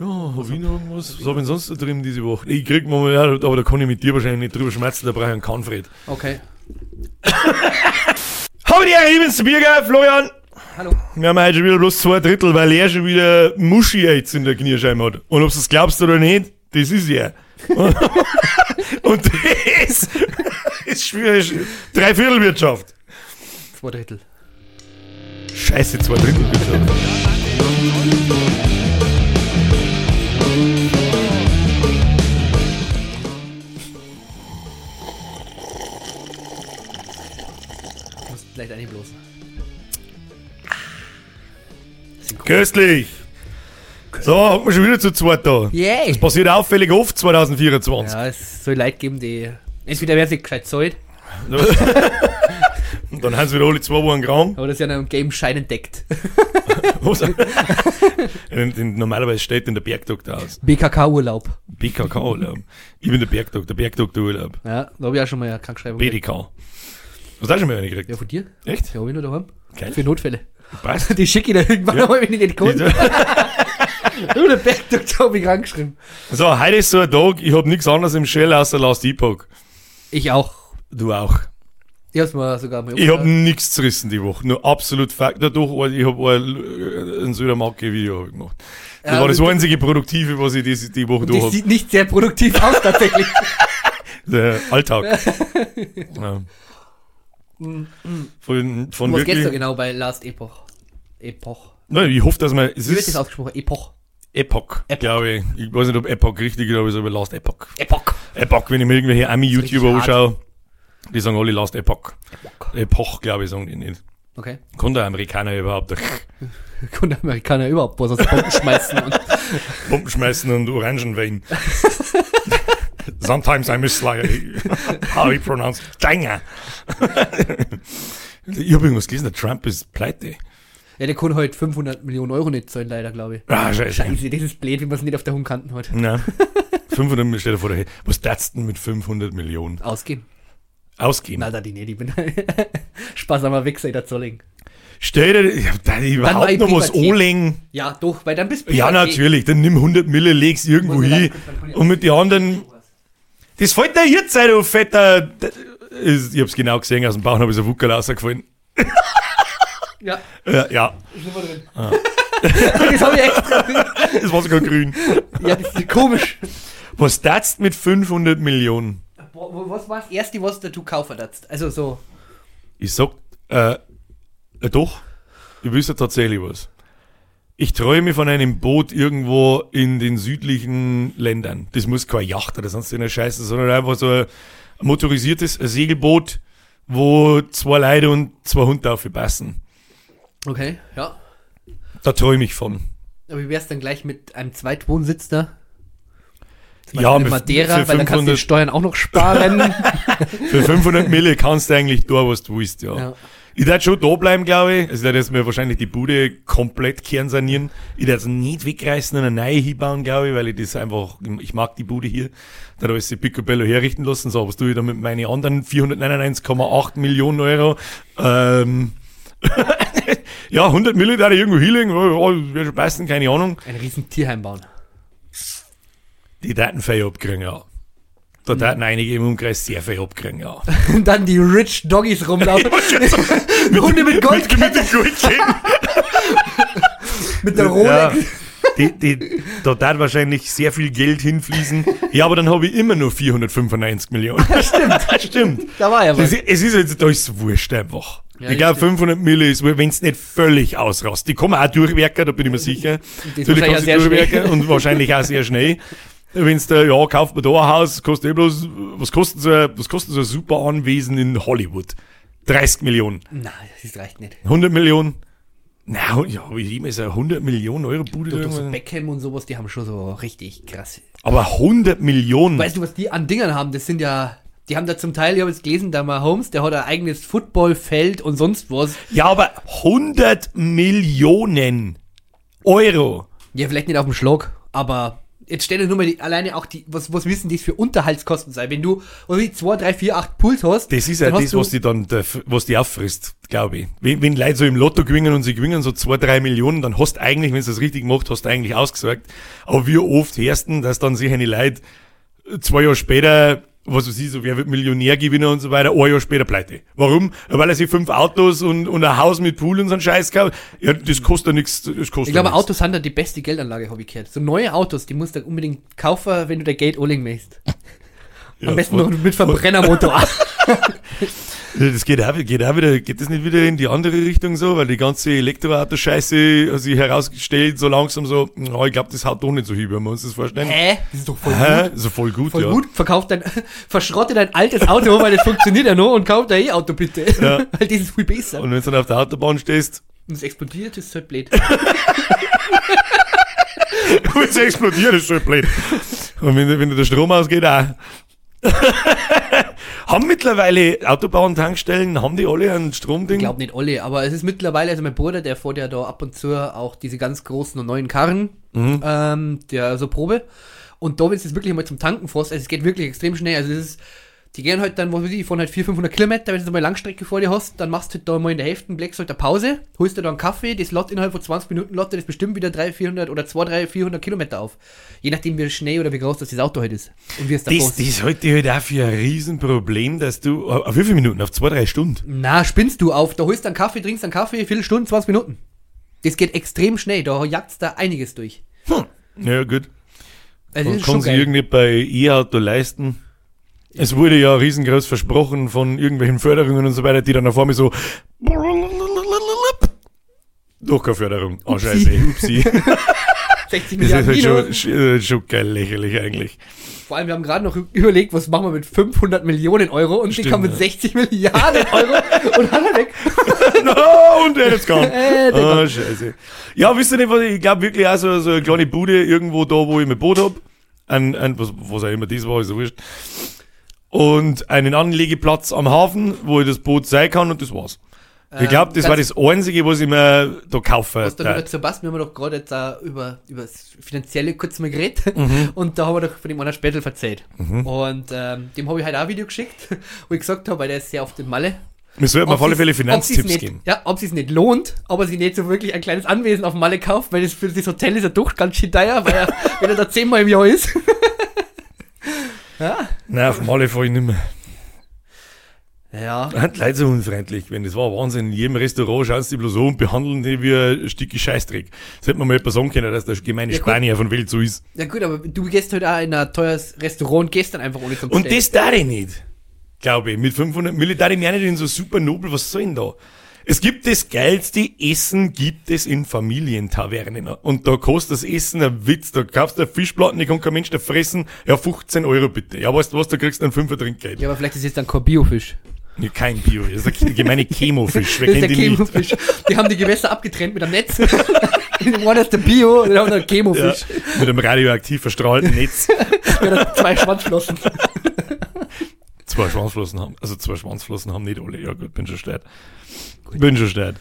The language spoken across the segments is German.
Ja, hab ich noch irgendwas? Was hab ich denn sonst da drin diese Woche? Ich krieg mal, ja, aber da kann ich mit dir wahrscheinlich nicht drüber schmerzen, da brauche ich einen Kahnfred. Okay. Hab ich dir ein ins Bier gegeben, Florian? Hallo. Wir haben heute schon wieder bloß zwei Drittel, weil er schon wieder Muschi jetzt in der Kniescheibe hat. Und ob du es glaubst oder nicht, das ist er. Und das ist schwierig. Dreiviertelwirtschaft. Zwei Drittel. Scheiße, zwei Drittelwirtschaft. Du vielleicht eigentlich bloß. Köstlich. So, hocken wir schon wieder zu zweit da. Yay! Das passiert auffällig oft 2024. Ja, es soll Leute geben, die. Entweder wer sich gescheit zahlt, Und dann haben sie wieder alle zwei Wochen Grauen. oder sie an einem Game Schein entdeckt. Was? Normalerweise steht in der Bergdoktor aus. BKK-Urlaub. BKK-Urlaub. Ich bin der Bergdoktor, Bergdoktor-Urlaub. Ja, da habe ich auch schon mal eine Krankschreibung. gekriegt. BDK. Hast du mal eine gekriegt? Ja, von dir? Echt? Ja, hab ich nur daheim. Geil. Für Notfälle. Passt. Die schicke ich dann irgendwann Ja. mal, wenn ich nicht kann. Nur der Bergdoktor habe ich rangeschrieben. So, heute ist so ein Tag, ich hab nichts anderes im Shell außer Last Epoch. Ich auch. Du auch. Ich hab's mal sogar mal Ich hab umgehauen. nichts zerrissen die Woche. Nur absolut Fakt. Dadurch, ich hab ein, ein Södermarke-Video gemacht. Das Ja, war das du- einzige Produktive, was ich die, die Woche Das durch hab. sieht nicht sehr produktiv aus, tatsächlich. Der Alltag. ja. Von, von Was geht's da genau bei Last Epoch? Epoch. Nein, ich hoffe, dass man. Es Wie wird das ausgesprochen? Epoch. Epoch, Epoch. glaube ich. Ich weiß nicht, ob Epoch richtig ist, aber ich sage Last Epoch. Epoch. Epoch, wenn ich mir irgendwelche Ami-YouTuber anschaue, die sagen alle Last Epoch. Epoch, glaube ich, sagen die nicht. Okay. Kann der Amerikaner überhaupt Können Amerikaner überhaupt was aus Bomben schmeißen und Pumpen schmeißen und Orangenwein? Sometimes I miss like how he pronounced China. ich habe irgendwas gelesen, der Trump ist pleite. Ja, der kann halt 500 Millionen Euro nicht zahlen, leider, glaube ich. Ah, scheiße. Scheiße, das ist blöd, wie man es nicht auf der Hundkanten hat. Na, 500 Millionen, stell dir vor, der- was tat's denn mit 500 Millionen? Ausgehen. Ausgeben. Na, da die nicht, ich bin Spaß am Wichser in der Zolling. Stell dir, ich hab da überhaupt noch was anlegen. Ja, doch, weil dann bist du Ja, natürlich, dann nimm 100 Mille, leg's irgendwo hin und mit den anderen, das fällt dir jetzt sein, du fetter, ich hab's genau gesehen, aus dem Bauch habe ich so Wuckerl rausgefallen. Ja, Ja, ja, ist immer drin. das habe ich extra. das war sogar grün. Ja, das ist komisch. Was tat's mit 500 Millionen? Was war das erste, was du kaufen darfst? Also so. Ich sag, äh, äh, doch, ich wüsste tatsächlich was. Ich träume von einem Boot irgendwo in den südlichen Ländern. Das muss kein Yacht oder sonst eine Scheiße, sondern einfach so ein motorisiertes Segelboot, wo zwei Leute und zwei Hunde drauf passen. Okay, ja. Da träume ich von. Aber wie wär's dann gleich mit einem Zweitwohnsitz da? Ja, mit- Madeira, weil dann kannst du die 500 Steuern auch noch sparen. Für 500 Mille kannst du eigentlich da, was du willst, ja. Ja. Ich werde schon da bleiben, glaube ich. Also, ich werde jetzt mir wahrscheinlich die Bude komplett kernsanieren. Ich werde es nicht wegreißen und eine neue hinbauen, glaube ich, weil ich das einfach, ich mag die Bude hier. Da habe ich sie Picobello herrichten lassen. So, was tue ich da mit meinen anderen 499,8 Millionen Euro? Ähm, ja, 100 Mille da irgendwo hinlegen, ja, ja, wäre schon passen, keine Ahnung. Ein riesen Tierheim bauen. Die Daten abkriegen, ja. Da Daten einige im Umkreis sehr viel abkriegen, ja. Und dann die Rich Doggies rumlaufen. Hunde mit Gold, mit dem Goldchen. mit der Ja, Rolex. die, die, da darf wahrscheinlich sehr viel Geld hinfließen. Ja, aber dann habe ich immer nur 495 Millionen. Stimmt. Stimmt. Da war ja Das, was. es ist jetzt, da ist wurscht einfach. Ja, ich glaube, das stimmt. 500 Mille ist, wenn es nicht völlig ausrast. Die man auch durchwerken, da bin ich mir sicher. Das Natürlich auch sehr durchwerken schnell. und wahrscheinlich auch sehr schnell. Wenn's da, ja, kauft man da ein Haus, kostet eh bloß, was kostet so, ein- was kostet so ein super Anwesen in Hollywood? 30 Millionen. Nein, das reicht nicht. 100 Millionen? Na, ja, wie immer ist eine 100 Millionen Euro Bude. Doch, so? Beckham und sowas, die haben schon so richtig krass. Aber 100 Millionen. Weißt du, was die an Dingern haben? Das sind ja, die haben da zum Teil, ich habe jetzt gelesen, da mal Holmes, der hat ein eigenes Footballfeld und sonst was. ja, aber 100 Millionen Euro. Ja, vielleicht nicht auf dem Schlag, aber Jetzt stell dir nur mal die, alleine auch die, was, was wissen das für Unterhaltskosten sein? Wenn du, wie 2, 3, 4, 8 Puls hast. Das ist ja das, was die dann, was die auffrisst, glaube ich. Wenn, wenn Leute so im Lotto gewinnen und sie gewinnen so zwei, drei Millionen, dann hast du eigentlich, wenn du das richtig macht, hast du eigentlich ausgesorgt. Aber wie oft hörst du, dass dann sich eine Leute zwei Jahre später, was weiß ich, so wer wird Millionär gewinnen und so weiter, ein Jahr später pleite. Warum? Weil er sich fünf Autos und, und ein Haus mit Pool und so einen Scheiß kauft. Ja, das kostet ja nichts. Das kostet Ich glaube, nix. Autos sind da die beste Geldanlage, habe ich gehört. So neue Autos, die musst du unbedingt kaufen, wenn du der Geld anlegen möchtest. Am besten noch mit Verbrennermotor. Das geht auch, geht auch wieder, geht das nicht wieder in die andere Richtung so, weil die ganze Elektroauto-Scheiße sich herausgestellt, so langsam so, oh, ich glaube, das haut doch nicht so hin, wenn wir uns das vorstellen. Hä? Das ist doch voll Hä? gut. So voll gut, Voll ja. gut. Verkauf dein, verschrotte dein altes Auto, weil das funktioniert ja noch und kauf dein E-Auto bitte. Ja. weil das ist viel besser. Und wenn du dann auf der Autobahn stehst, Und es explodiert, ist halt blöd. wenn es explodiert, ist schon blöd. Und wenn, wenn der Strom ausgeht, auch. haben mittlerweile Autobahn-Tankstellen, haben die alle ein Stromding? Ich glaube nicht alle, aber es ist mittlerweile, also mein Bruder, der fährt ja da ab und zu auch diese ganz großen und neuen Karren, Mhm. ähm, der so Probe. Und da, wenn es jetzt wirklich mal zum Tanken fährst, also es geht wirklich extrem schnell. Also es ist, die gehen halt dann, was weiß ich, die fahren halt 400, 500 Kilometer, wenn du mal Langstrecke vor dir hast, dann machst du halt da mal in der Hälfte, legst halt eine Pause, holst dir da einen Kaffee, das lädt innerhalb von 20 Minuten, dir das bestimmt wieder 300, 400 oder 2, 300, 400 Kilometer auf. Je nachdem, wie schnell oder wie groß das, das Auto halt ist. Und wie es da Das, das halte ich halt auch für ein Riesenproblem, dass du, auf wie viele Minuten? Auf zwei, drei Stunden? Na, spinnst du auf, da holst du einen Kaffee, trinkst einen Kaffee, Viertelstunde, 20 Minuten. Das geht extrem schnell, da jagt's da einiges durch. Hm. Ja, gut. Also ist kann sich irgendwie bei E-Auto leisten. Es wurde ja riesengroß versprochen von irgendwelchen Förderungen und so weiter, die dann auf einmal so doch keine Förderung. Oh, Upsi. scheiße, upsi. 60 Das ist Milliarden halt schon, sch- schon geil lächerlich eigentlich. Vor allem, wir haben gerade noch überlegt, was machen wir mit 500 Millionen Euro und die Stimmt, kommen mit ja. 60 Milliarden Euro und haben wir weg. no, und der ist gegangen. Äh, oh, scheiße. Ja, wisst ihr nicht, was ich, ich glaube wirklich auch so, so eine kleine Bude irgendwo da, wo ich mein Boot hab. Ein, ein, was, was auch immer das war, ist so wurscht. Und einen Anlegeplatz am Hafen, wo ich das Boot sein kann und das war's. Ich glaube, das war das Einzige, was ich mir da kaufe. Was noch dazu passt, wir haben doch gerade jetzt auch über, über das Finanzielle kurz mal geredet Mhm. und da haben wir doch von dem anderen Spätel erzählt. Und ähm, dem habe ich halt auch ein Video geschickt, wo ich gesagt habe, weil der ist sehr auf den Malle. Wir sollten auf alle Fälle Finanztipps nicht, geben. Ja, ob es sich nicht lohnt, aber sie nicht so wirklich ein kleines Anwesen auf Malle kauft, weil das für das Hotel ist ja doch ganz schön teuer, weil er, wenn er da zehnmal im Jahr ist. Ja. Nein, auf fahre ich nicht mehr. Ja. Die Leute so unfreundlich, wenn das war Wahnsinn. In jedem Restaurant schauen sie die bloß so und behandeln die wie ein Stück Scheißdreck. Das hätte man mal etwas sagen können, dass der gemeine Ja. Spanier von Welt so ist. Ja gut, aber du gehst halt auch in ein teures Restaurant und dann einfach ohne zum Und das darf ich nicht. Glaube ich. Mit 500 Milli darf ich mir nicht in so super nobel. Was soll denn da? Es gibt das geilste Essen, gibt es in Familientavernen. Und da kostet das Essen ein Witz. Da kaufst du Fischplatten, die kann kein Mensch da fressen. Ja, 15 Euro bitte. Ja, weißt du was, da kriegst du einen Fünfer Trinkgeld. Ja, aber vielleicht ist jetzt dann kein Biofisch. Ja, kein Bio. Das ist der gemeine Chemofisch. Wer Das ist der? Chemofisch. Die haben die Gewässer abgetrennt mit einem Netz. Einen ist der Bio und der andere der Ja, Chemofisch. mit einem radioaktiv verstrahlten Netz. Hat zwei Schwanzflossen. Zwei Schwanzflossen haben, also zwei Schwanzflossen haben nicht alle. Ja gut, bin schon steht. Bin schon steht.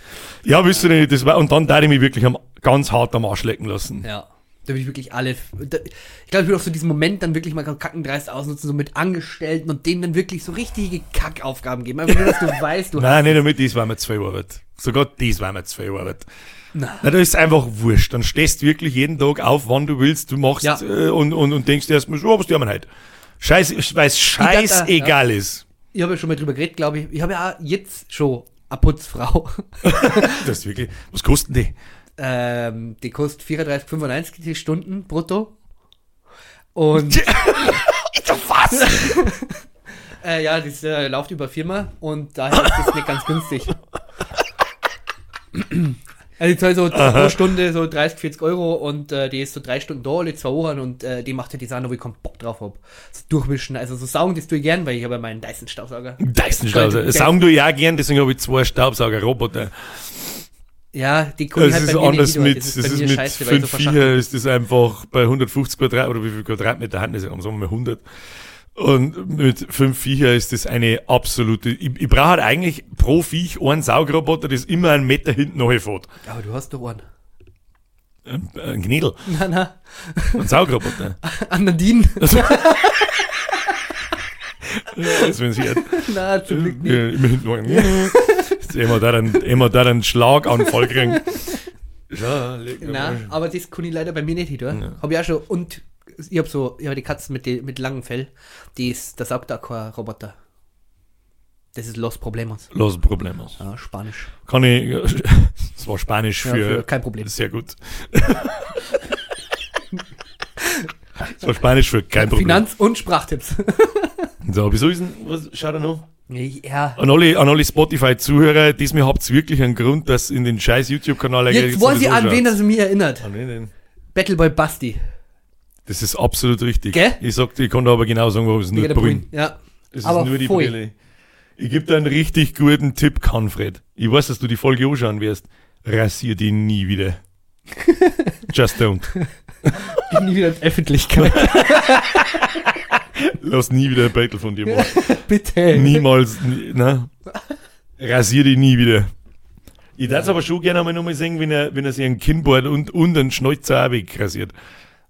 Ja, wisst ihr nicht, das war, und dann da ich mich wirklich am, ganz hart am Arsch lecken lassen. Ja. Da will ich wirklich alle. Da, ich glaube, ich will auch so diesen Moment dann wirklich mal kackendreist ausnutzen, so mit Angestellten und denen dann wirklich so richtige Kackaufgaben geben. Einfach nur, dass du weißt, du Nein, nicht damit, das war mir zwei Arbeit. Sogar das war mir zwei Arbeit. Na. Na, da ist einfach wurscht. Dann stehst du wirklich jeden Tag auf, wann du willst, du machst Ja. äh, und, und, und denkst erstmal, so, was tun wir heute? Scheiß, weil es scheißegal ist. Ich habe ja schon mal drüber geredet, glaube ich. Ich habe ja auch jetzt schon eine Putzfrau. Das ist wirklich, was kosten die? ähm, die kostet 34,95 die Stunden brutto. Und Was? äh, ja, das äh, läuft über Firma und daher ist das nicht ganz günstig. Also ich zahle so pro Stunde so 30, 40 Euro und äh, die ist so drei Stunden da, alle zwei Wochen und äh, die macht halt die Sachen, wo ich keinen Bock drauf hab. So durchwischen, also so saugen, das tue ich gern, weil ich habe ja meinen Dyson-Staubsauger. Dyson-Staubsauger. Saugen du ja gern, deswegen habe ich zwei Staubsauger-Roboter. Ja, die Das halt ist bei mir anders mit, das das ist bei ist mit scheiße, weil ich so 5 verschachtelt Viecher ist das einfach bei 150 Quadrat, oder wie viel Quadratmeter haben das? Sagen wir mal 100. Und mit 5 Viecher ist das eine absolute, ich, ich brauche halt eigentlich pro Viech einen Saugroboter, das immer einen Meter hinten nachfährt. Aber du hast doch einen. Ein, ein Gnädel. Na, na. Ein Saugroboter. An Nadine. Das wenn sie na, zum Glück nicht. ja, immerhin nur Jetzt immer da einen, immer da einen Schlaganfall kriegen. Ja, mal. aber das kann ich leider bei mir nicht hin, Ja. Hab ich auch schon. Und ich hab so, ich hab die Katzen mit, die, mit langem Fell. Die ist, das sagt auch kein Roboter. Das ist Los Problemos. Los Problemos. Ja, Spanisch. Kann ich, das war Spanisch Ja, für, für kein Problem. Sehr gut. Das war Spanisch für kein Problem. Finanz- und Sprachtipps. So, wieso ist denn, was, schaut er noch? ja. An alle, an alle Spotify-Zuhörer, diesmal habt ihr wirklich einen Grund, dass in den scheiß YouTube-Kanal Jetzt weiß ich, an wen das mich erinnert. An wen denn? Battleboy Basti. Das ist absolut richtig. Gell? Ich sag, ich kann da aber genau sagen, warum es Brünn. Brünn. Ja. Es Aber ist nur die voll. Brille. Ich gebe dir einen richtig guten Tipp, Kanfred. Ich weiß, dass du die Folge anschauen wirst. Rasier die nie wieder. Just don't. Geh nie wieder in die Öffentlichkeit. Lass nie wieder ein Battle von dir machen. Bitte. Niemals, nie, ne? Rasier die nie wieder. Ich darf es aber schon gerne einmal nochmal sehen, wenn er, wenn er sich ein Kinnboard und, und einen Schnäuzer auch wegrasiert.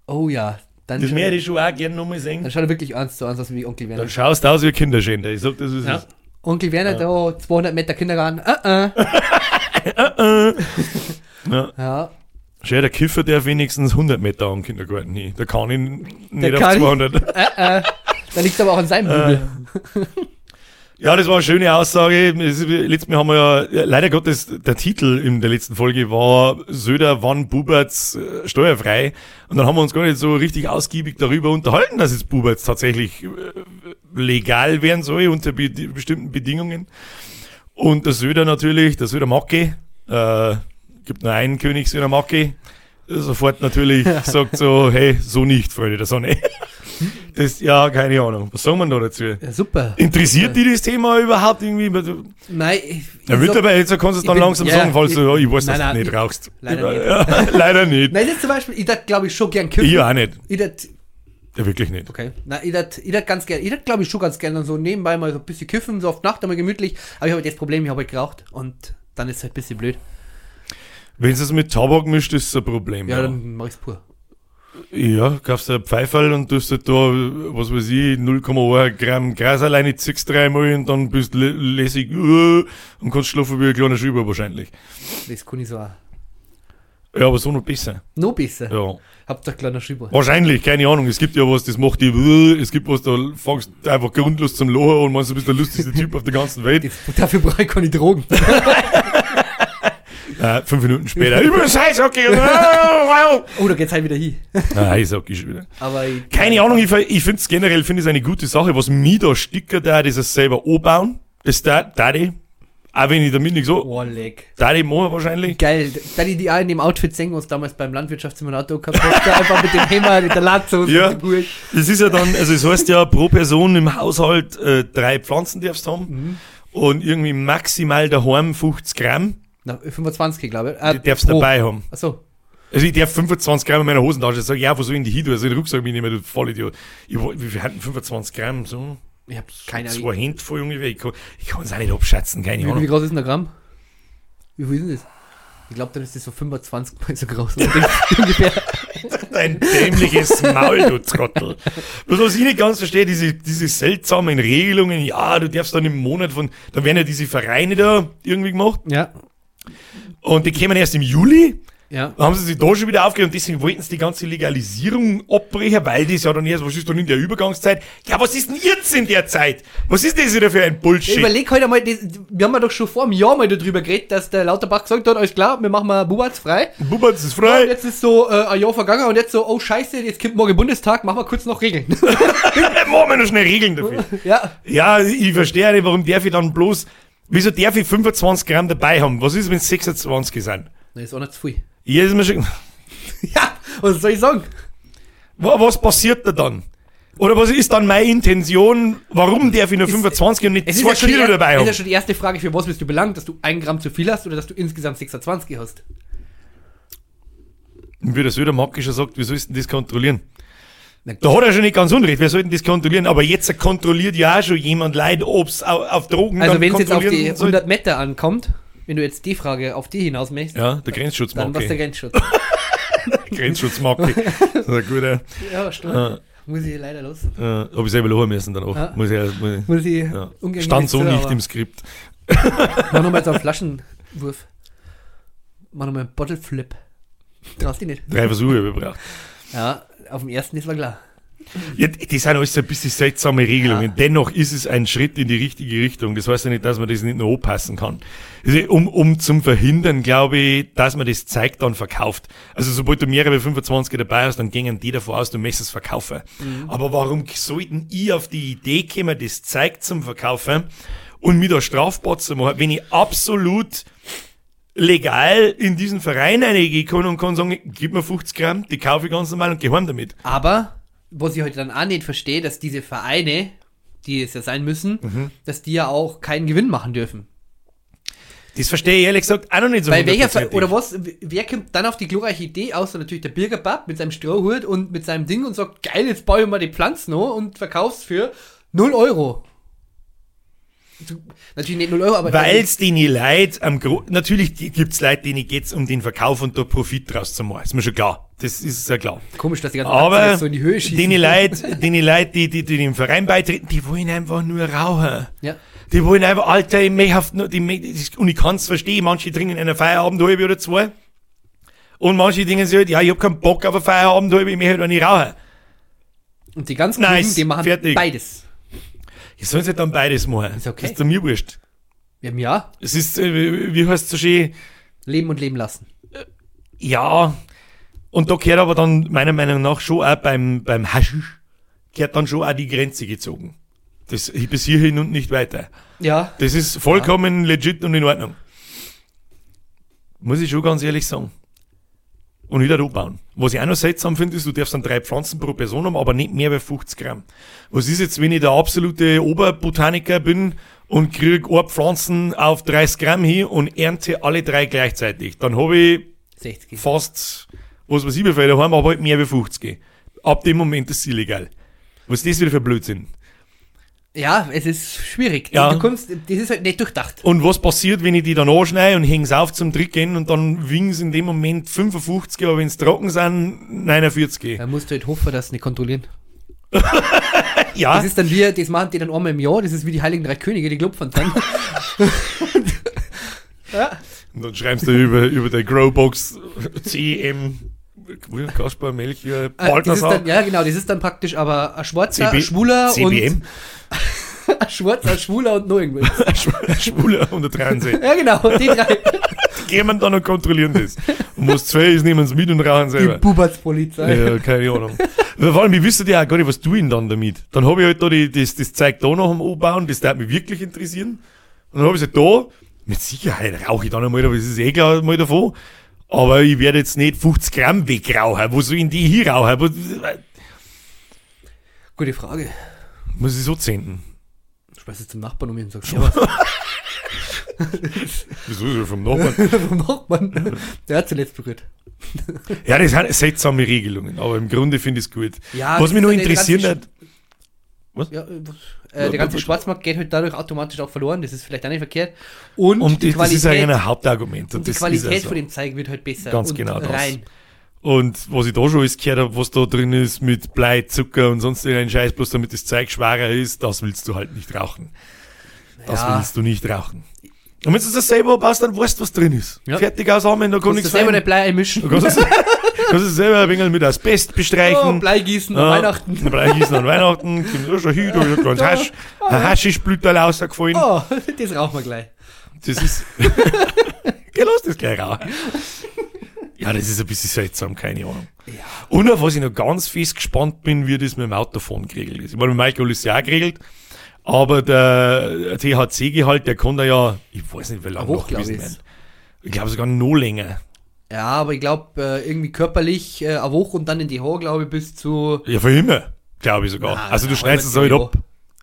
Oh ja. Dann, Das schaut, werde ich schon auch gerne nochmal sehen. dann schaut er wirklich eins zu eins aus wie Onkel Werner. Dann schaust du aus wie ein Kinderschänder. Ich sag, das ist Ja. es. Onkel Werner, da 200 Meter Kindergarten. Uh Ja. -uh. Ja. Schau, der Kiffer darf wenigstens 100 Meter am Kindergarten hin. Da kann ich nicht auf kann ich- 200. Da liegt aber auch an seinem Bügel. Ja, das war eine schöne Aussage. Es Letztes Mal haben wir ja, leider Gottes, der Titel in der letzten Folge war Söder, wann Buberts äh, steuerfrei. Und dann haben wir uns gar nicht so richtig ausgiebig darüber unterhalten, dass jetzt Buberts tatsächlich äh, legal werden soll unter be bestimmten Bedingungen. Und der Söder natürlich, der Söder Macke, äh, gibt nur einen König Söder Macke, sofort natürlich sagt so, hey, so nicht, Freunde der Sonne. Das, ja, keine Ahnung. Was sagen wir da dazu? Ja, super. Interessiert die das Thema überhaupt irgendwie? Nein, ich, Ja, ich mittlerweile jetzt kannst du es ich dann bin- langsam ja, sagen, falls ich- du, ich weiß, dass nein, du nein, nicht ich- rauchst. leider nicht. Ja, leider nicht. Nein, das ist zum Beispiel, ich dachte, glaube ich, schon gern kiffen. Ich auch nicht. Ich dachte, Ja, wirklich nicht. okay. Na, ich dachte, ich ganz gern, ich dachte, glaube ich, schon ganz gern dann so nebenbei mal so ein bisschen kiffen, so auf Nacht einmal gemütlich. Aber ich habe das Problem, ich habe halt geraucht und dann ist es halt ein bisschen blöd. Wenn es mit Tabak mischt, ist es ein Problem. Ja, Ja, dann mach ich's pur. Ja kaufst du Pfeiferl und tust halt da, was weiß ich, 0,1 Gramm Gras alleine, zickst dreimal und dann bist du lä- lässig uh, und kannst schlafen wie ein kleiner Schüber wahrscheinlich. Das kann ich so auch. Ja, aber so noch besser. Noch besser. Ja. Hauptsache kleiner Schieber. Wahrscheinlich, keine Ahnung. Es gibt ja was, das macht die, es gibt was, da fängst du einfach grundlos zum Lachen und meinst, du bist der lustigste Typ auf der ganzen Welt. Dafür brauche ich keine Drogen. Äh, fünf Minuten später, über das Eishockey. Oh, da geht's halt wieder hin. ah, Eishockey schon wieder. Aber ich, Keine Ahnung, ich, ich finde es generell finde ich eine gute Sache. Was mich da sticker da, das ist selber anbauen. Das da, da. Auch wenn ich damit nicht so, Oh, leck. da die machen wahrscheinlich. Geil, da die auch in dem Outfit singen, was damals beim Landwirtschaftssimulator gehabt hast, einfach mit dem Hammer, mit der Latzhose, Ja. Das ist ja dann, also es heißt ja pro Person im Haushalt äh, drei Pflanzen darfst du haben. Mhm. Und irgendwie maximal daheim 50 Gramm Na, 25, glaube ich. Äh, die darfst pro. dabei haben. Achso. Also ich darf 25 Gramm in meiner Hosentasche. Ich sag, ja, wo soll ich in die tun? Also den Rucksack mitnehmen, du Vollidiot. Ich, wie viel hatten 25 Gramm? So Ich hab keine zwei Ahnung. Hände voll ungefähr. Ich kann es auch nicht abschätzen, keine Wie, wie Ahnung. groß ist der Gramm? Wie viel ist das? Ich glaube, dann ist das so 25 mal so groß. Ungefähr. Dein dämliches Maul, du Trottel. Bloß was ich nicht ganz verstehe, diese, diese seltsamen Regelungen, ja, du darfst dann im Monat von, da werden ja diese Vereine da irgendwie gemacht Ja. Und die kämen erst im Juli. Ja. Da haben sie sich da schon wieder aufgehört und deswegen wollten sie die ganze Legalisierung abbrechen, weil das ja dann erst, was ist dann in der Übergangszeit? Ja, was ist denn jetzt in der Zeit? Was ist das wieder für ein Ich Bullshit? überleg heute mal, das, wir haben ja doch schon vor einem Jahr mal darüber geredet, dass der Lauterbach gesagt hat, alles klar, wir machen mal Bubatz frei. Bubatz ist Und frei. jetzt ist so äh, ein Jahr vergangen und jetzt so, oh scheiße, jetzt kommt morgen Bundestag, machen wir kurz noch Regeln. Machen wir noch schnell Regeln dafür. ja. Ja, ich verstehe nicht, warum darf ich dann bloß, wieso darf ich 25 Gramm dabei haben? Was ist, wenn es 26 sind? Das ist auch nicht zu viel. Hier ist mir schon, Ja, was soll ich sagen? Wa- was passiert da dann? Oder was ist dann meine Intention? Warum darf ich nur 25 und nicht Es ist, 2 ja die, Kilo dabei es ist haben? ja schon die erste Frage, für was bist du belangt, dass du ein Gramm zu viel hast oder dass du insgesamt 26 hast. Wie der Södermark schon sagt, wie sollst du denn das kontrollieren? Da hat er schon nicht ganz unrecht, wer soll denn das kontrollieren? Aber jetzt kontrolliert ja auch schon jemand Leid, ob's au- auf Drogen Also wenn es jetzt auf die kontrollieren soll. 100 Meter ankommt, wenn du jetzt die Frage auf die hinaus möchtest, Ja, der Grenzschutz dann was der. Grenzschutz. Das ist ein guter. Ja, stimmt. Äh, Muss ich leider los. äh, Habe ich selber lachen müssen dann auch. Ja. Muss ich, muss ich, Muss ich ja. Stand so jetzt, nicht im Skript. Mach nochmal so einen Flaschenwurf. Mach nochmal einen Bottle Flip. Traust dich nicht. Drei Versuche habe ich gebraucht. Ja, auf dem ersten ist war klar. Ja, das sind alles ein bisschen seltsame Regelungen. Ja. Dennoch ist es ein Schritt in die richtige Richtung. Das heißt ja nicht, dass man das nicht nur anpassen kann. Also um, um zum Verhindern, glaube ich, dass man das Zeug dann verkauft. Also sobald du mehrere wie 25 dabei hast, dann gingen die davon aus, du möchtest es verkaufen. Aber warum sollten ich auf die Idee kommen, das Zeug zum Verkaufen und mir da strafbar zu machen, wenn ich absolut legal in diesen Verein reingehen kann und kann sagen, gib mir 50 Gramm, die kaufe ich ganz normal und geh heim damit. Aber, was ich heute dann auch nicht verstehe, dass diese Vereine, die es ja sein müssen, Mhm. dass die ja auch keinen Gewinn machen dürfen. Das verstehe ich ehrlich gesagt auch noch nicht so Weil welcher Ver oder was, wer kommt dann auf die glorreiche Idee, außer natürlich der Bürgerbab mit seinem Strohhut und mit seinem Ding und sagt, geil, jetzt baue ich mal die Pflanzen noch und verkauf's für 0 Euro. Natürlich nicht 0 Euro, aber Weil es denen leid am Gro natürlich gibt es Leute, denen geht's um den Verkauf und da Profit draus zu machen. Ist mir schon klar. Das ist ja klar. komisch, dass die ganzen Aber Aktien so in die Höhe schießen. denen Leute, denen Leute, die, die, die dem Verein beitreten, die wollen einfach nur rauchen. Ja. Die wollen einfach, Alter, ich möchte nur, die, und ich kann's verstehen, manche trinken einen Feierabend halbe oder zwei. Und manche denken sich halt, ja, ich hab keinen Bock auf einen Feierabend halbe, ich möchte halt auch nicht rauchen. Und die ganz Nice, Klugen, die machen fertig. beides. Ich soll halt dann beides machen. Ist okay. Das ist mir wurscht. Ja, ja, Es ist, äh, wie heißt so schön, leben und leben lassen. Ja, und da gehört aber dann meiner Meinung nach schon auch beim, beim Haschisch, gehört dann schon auch die Grenze gezogen. Das bis hierhin und nicht weiter. Ja. Das ist vollkommen legit und in Ordnung. Muss ich schon ganz ehrlich sagen. Und wieder bauen. Was ich auch noch seltsam finde, ist, du darfst dann drei Pflanzen pro Person haben, aber nicht mehr als 50 Gramm. Was ist jetzt, wenn ich der absolute Oberbotaniker bin und krieg eine Pflanzen auf 30 Gramm hin und ernte alle drei gleichzeitig? Dann habe ich 60. fast, was weiß ich, viele haben, aber halt mehr wie 50. Ab dem Moment ist es illegal. Was ist das wieder für Blödsinn? Ja, es ist schwierig. Ja. Du kommst, das ist halt nicht durchdacht. Und was passiert, wenn ich die dann anschneide und häng's auf zum Drücken und dann wiegen in dem Moment 55, aber wenn's trocken sind, 49. Da musst du halt hoffen, dass sie nicht kontrollieren. Ja, Das ist dann wie, das machen die dann einmal im Jahr, das ist wie die Heiligen Drei Könige, die klopfen dann. ja. und dann schreibst du über, über der Growbox CM, Kaspar, Melchior, Äh, Balthasar, dann, ja, genau, das ist dann praktisch aber ein Schwarzer, CB ein Schwuler CBM, und ein Schwarzer, ein Schwuler und noch irgendwas. Schwuler 163. Ja, genau, die drei. Die gehen dann und kontrollieren das. Und was zwei ist, nehmen sie mit und rauchen Die selber. Bubertspolizei. Ja, keine Ahnung. Vor allem, ich wüsste ja auch gar nicht, was tue ich dann damit. Dann habe ich halt da die, das, das Zeug da noch am Anbauen, das darf mich wirklich interessieren. Und dann habe ich es halt da. Mit Sicherheit rauche ich dann einmal, aber das ist eh klar mal davon. Aber ich werde jetzt nicht 50 Gramm wegrauchen. Wo soll ich die hier rauchen? Gute Frage. Muss ich so zenden? Ich weiß jetzt zum Nachbarn um ihn und sag, schau was. Wieso ist er vom Nachbarn? vom Nachbarn. Der hat zuletzt berührt. ja, das sind seltsame Regelungen, aber im Grunde finde ich es gut. Ja, was mich der interessiert hat, Ja, äh, was- äh, der ganze Schwarzmarkt geht halt dadurch automatisch auch verloren, das ist vielleicht auch nicht verkehrt. Und, und die die, das ist Qualität, ein Hauptargument. und die Qualität ja so. von dem Zeug wird halt besser. Ganz und genau das. rein. Und was ich da schon alles gehört habe, was da drin ist mit Blei, Zucker und sonst irgendein Scheiß, bloß damit das Zeug schwerer ist, das willst du halt nicht rauchen. Das Ja. willst du nicht rauchen. Und wenn du das selber baust, dann weißt du, was drin ist. Ja. Fertig aushauen, da kann nichts selber sein. nicht Blei einmischen. Du kannst es, es selber ein wenig mit Asbest Oh, bestreichen. Blei gießen Ja, an Weihnachten. Blei gießen an Weihnachten. Kommt auch schon hin, da ist ein kleines Hasch, ein Haschischblüterl rausgefallen. Oh, das rauchen wir gleich. Das ist. Geh los, das gleich raus. Ja, das ist ein bisschen seltsam, keine Ahnung. Und auf was ich noch ganz fest gespannt bin, wie das mit dem Autofahren geregelt ist. Ich meine, mit Michael ist ja auch geregelt, aber der THC-Gehalt, der kann da ja, ich weiß nicht, wie lange noch gewesen werden. Ich glaube sogar noch länger. Ja, aber ich glaube, äh, irgendwie körperlich äh, eine Woche und dann in die Haare, glaube ich, bis zu. Ja, für immer, glaube ich sogar. Na, also du schneidest es halt ab.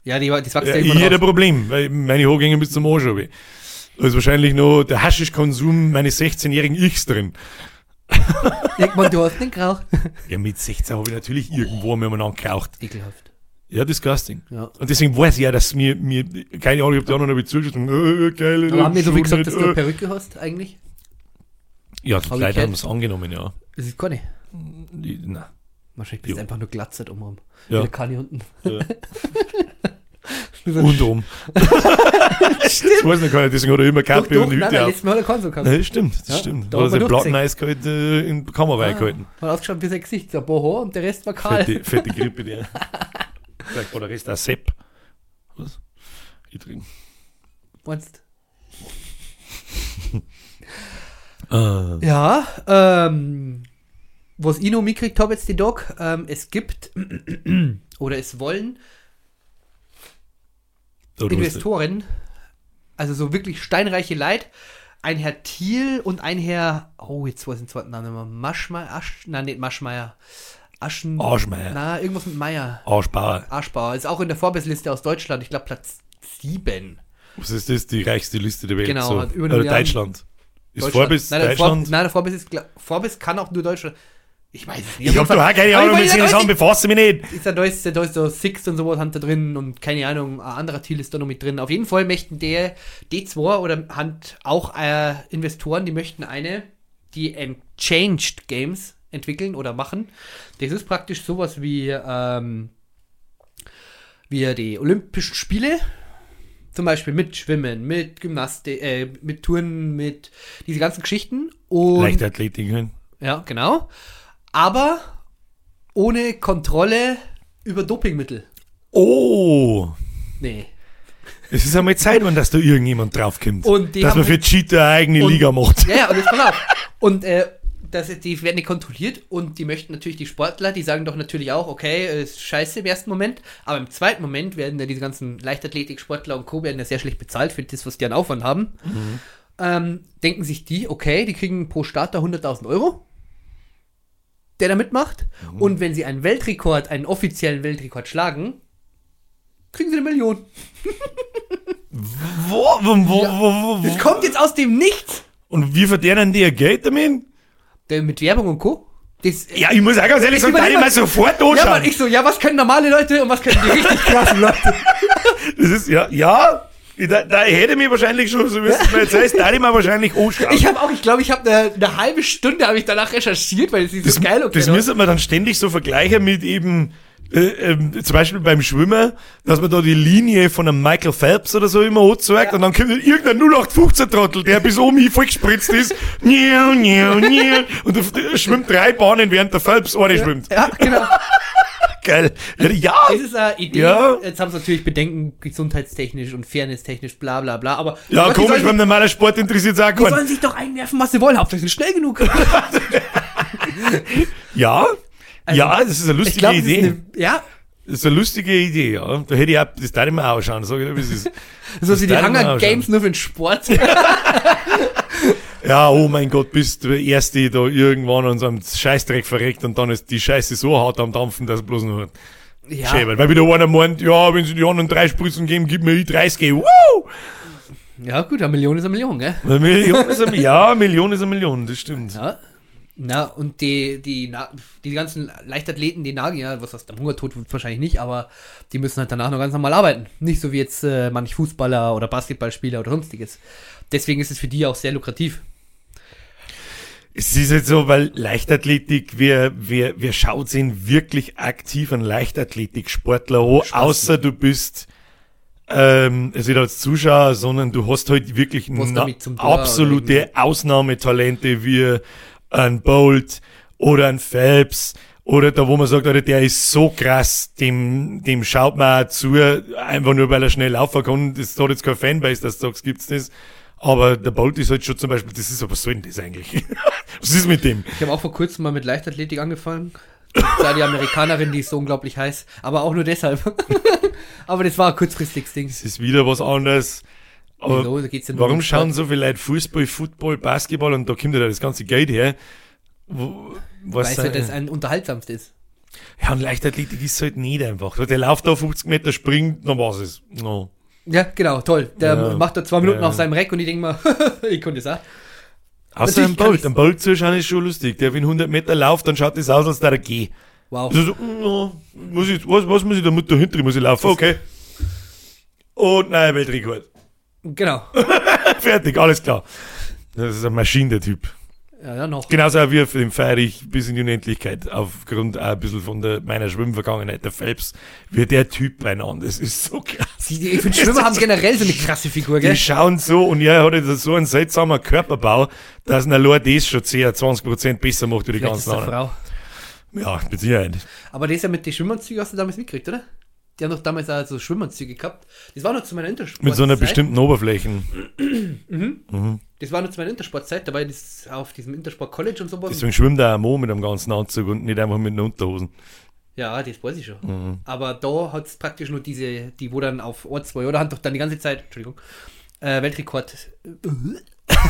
Ja, die, das wächst Ja, ja, immer raus. Problem, weil meine Haare gingen bis zum Arsch runter. Da ist wahrscheinlich noch der Haschischkonsum meines 16-jährigen Ichs drin. Irgendwann, du hast den geraucht. Ja, mit 16 habe ich natürlich irgendwo einmal umeinander geraucht. Ekelhaft. Ja, disgusting. Ja. Und deswegen weiß ich ja, dass mir, mir keine Ahnung, ich habe die anderen ich zugeschaut und, äh, geil. Aber haben die so schon gesagt, dass du eine äh. Perücke hast, eigentlich? Ja, die Hab ich Leute gehört. haben es angenommen, ja. Das ist gar nicht. Die, na, Wahrscheinlich bist du Jo. einfach nur glatzert umrum. Ja. Ja. Der Kani unten. ja. Und um. das weiß nicht, nicht, deswegen hat er immer Doch, Kappe doch, und nein, Hüte nein, auf. letztes Mal hat er keinen so gehabt. Nein, stimmt, das Ja, stimmt. da Da hat hat er man Platten durchgesehen. eiskalt äh, in die Kamera reingehalten. Hat ausgeschaut wie sein Gesicht, so ein paar Haare und der Rest war kahl. Fette, fette Grippe, der. Vielleicht war der Rest Sepp. Was? Ich trinke. Meinst Ah. Ja, ähm, was ich noch mitgekriegt habe jetzt die Doc, ähm, es gibt oder es wollen hast- Investoren, also so wirklich steinreiche Leid, ein Herr Thiel und ein Herr, oh, jetzt weiß ich den zweiten Namen mehr, Maschmeier, Asch, nein, nicht Maschmeier, Aschen, Aschmeier. na, irgendwas mit Meier, Arschbauer. Arschbauer, ist auch in der Forbes-Liste aus Deutschland, ich glaube Platz 7. Was ist das? Die reichste Liste der Welt. Genau, So. hat über Oder Milliarde- Deutschland. Ist. Forbes nein, der Deutschland? Nein, Forbes ist, Forbes kann auch nur Deutschland. Ich weiß es nicht. ich hab doch auch keine Ahnung, mit solchen Sachen befasse mich nicht. ist da, da ist, da ist so Six und sowas haben da drin und keine Ahnung, ein anderer Thiel ist da noch mit drin. Auf jeden Fall möchten der D2 oder Hand auch äh, Investoren, die möchten eine, die Enchanged Games entwickeln oder machen. Das ist praktisch sowas wie, ähm, wie die Olympischen Spiele. Zum Beispiel mit Schwimmen, mit Gymnastik, äh, mit Touren, mit diese ganzen Geschichten. Und Leichtathletik. hein? ja, genau. Aber ohne Kontrolle über Dopingmittel. Oh! Nee. Es ist einmal Zeit, wenn dass da irgendjemand draufkommt. Dass man für halt- Cheater eine eigene Und- Liga macht. Ja, ja, und jetzt pass auf. Und äh, das, die werden nicht kontrolliert und die möchten natürlich die Sportler, die sagen doch natürlich auch, okay, ist scheiße im ersten Moment, aber im zweiten Moment werden ja diese ganzen Leichtathletik-Sportler und Co. werden ja sehr schlecht bezahlt für das, was die an Aufwand haben. Ähm, denken sich die, okay, die kriegen pro Starter 100.000 Euro, der da mitmacht. Und wenn sie einen Weltrekord, einen offiziellen Weltrekord schlagen, kriegen sie eine Million. Wo, wo, wo, wo, wo, Das kommt jetzt aus dem Nichts. Und wie verdienen die ihr Geld damit? Der mit Werbung und Co. Das, Ja, ich muss auch ganz ehrlich da überleg ich sofort Ja, anschauen. aber ich so, ja, was können normale Leute und was können die richtig krassen Leute? das ist, ja, ja, da, da hätte mich wahrscheinlich schon, so wie es mir jetzt heißt, da hätte ich mir wahrscheinlich anschauen. Ich habe auch, ich glaube, ich habe eine, eine halbe Stunde habe ich danach recherchiert, weil es ist das, so geil okay, das müsste man dann ständig so vergleichen mit eben, äh, ähm, zum Beispiel beim Schwimmen, dass man da die Linie von einem Michael Phelps oder so immer anzeigt und dann kommt irgendein 0815-Trottel, der bis oben hin vollgespritzt ist, niau, niau, niau, und der schwimmt drei Bahnen, während der Phelps eine schwimmt. Ja, genau. Geil. Ja, Das ist eine Idee. Ja. Jetzt haben sie natürlich Bedenken, gesundheitstechnisch und fairnesstechnisch, bla bla bla. Aber ja die komisch, beim normalen Sport interessiert es auch die keinen. sollen sich doch einwerfen, was sie wollen. Hauptsache sie sind schnell genug. Ja, ja, das ist eine lustige ist Idee. eine, ja, Das ist eine lustige Idee, ja. Da hätte ich auch, das darf ich mir auch schauen, sag ich dir, wie es ist. so sie die Hunger Games nur für den Sport. Ja, oh mein Gott, bist du der Erste, der irgendwann an so einem Scheißdreck verreckt und dann ist die Scheiße so hart am Dampfen, dass bloß noch hat. ja, Schön, weil wieder einer meint, ja, wenn sie die anderen drei Spritzen geben, gib mir die 30 Woo! ja, gut, eine Million ist eine Million, gell? Eine Million ist eine, ja, eine Million ist eine Million, das stimmt. Ja. Na, und die, die, die ganzen Leichtathleten, die nagen ja, was aus dem Hungertod wird wahrscheinlich nicht, aber die müssen halt danach noch ganz normal arbeiten. Nicht so wie jetzt äh, manch Fußballer oder Basketballspieler oder sonstiges. Deswegen ist es für die auch sehr lukrativ. Es ist jetzt so, weil Leichtathletik, wer, wer, wer schaut einen wirklich aktiv an Leichtathletik-Sportler an, außer du bist, ähm, also nicht als Zuschauer, sondern du hast halt wirklich na, absolute Ausnahmetalente wie ein Bolt oder ein Phelps oder da, wo man sagt, Alter, der ist so krass, dem, dem schaut man auch zu, einfach nur weil er schnell laufen kann. Das hat jetzt kein Fanbase, dass du sagst, gibt's das. Aber der Bolt ist halt schon zum Beispiel, das ist, aber soll denn das eigentlich? was ist mit dem? Ich habe auch vor kurzem mal mit Leichtathletik angefangen. Da die Amerikanerin, die ist so unglaublich heiß. Aber auch nur deshalb. aber das war ein kurzfristiges Ding. Es ist wieder was anderes. Aber Wieso? Da geht's ja nur warum um schauen Sport. so viele Leute Fußball, Football, Basketball und da kommt ja das ganze Geld her? Wo, was Weil es ja das ein unterhaltsamste ist. ja, und Leichtathletik ist halt nicht einfach. Der läuft da 50 Meter, springt, dann war's es. No. Ja, genau, toll. Der Ja. macht da zwei Minuten Ja. auf seinem Reck und ich denke mal, ich konnte es auch. Außer ein Bolt. Ein Bolt zuschauen ist schon lustig. Der, wenn 100 Meter läuft, dann schaut das aus, als der er geht. Wow. So, no, muss ich, was, was muss ich damit dahinter? Muss ich laufen? Okay. Und nein, Weltrekord. Genau. Fertig, alles klar. Das ist eine Maschine, der Typ. Ja, ja, noch. Genauso wie für den feiere ich bis in die Unendlichkeit, aufgrund auch ein bisschen von der, meiner Schwimmvergangenheit, der Phelps, wie der Typ beieinander, das ist so krass. Die, ich finde, Schwimmer haben generell so eine krasse Figur, gell? Die schauen so, und ja, er hat so einen seltsamen Körperbau, dass ein allein das schon 10, 20 Prozent besser macht wie die Vielleicht ganzen anderen. Frau. Ja, mit Sicherheit. Aber das ist ja mit den Schwimmanzügen hast du damals mitgekriegt, oder? Die haben doch damals auch so Schwimmanzüge gehabt. Das war noch zu meiner Intersport. Mit so einer bestimmten Oberflächen. Das war noch zu meiner Intersportzeit, da war ich das auf diesem Intersport College und so. was. Deswegen schwimmt er auch Mo mit einem ganzen Anzug und nicht einfach mit den Unterhosen. Ja, das weiß ich schon. Mhm. Aber da hat es praktisch nur diese, die wo dann auf Ort 2 oder haben doch dann die ganze Zeit, Entschuldigung, äh, Weltrekord,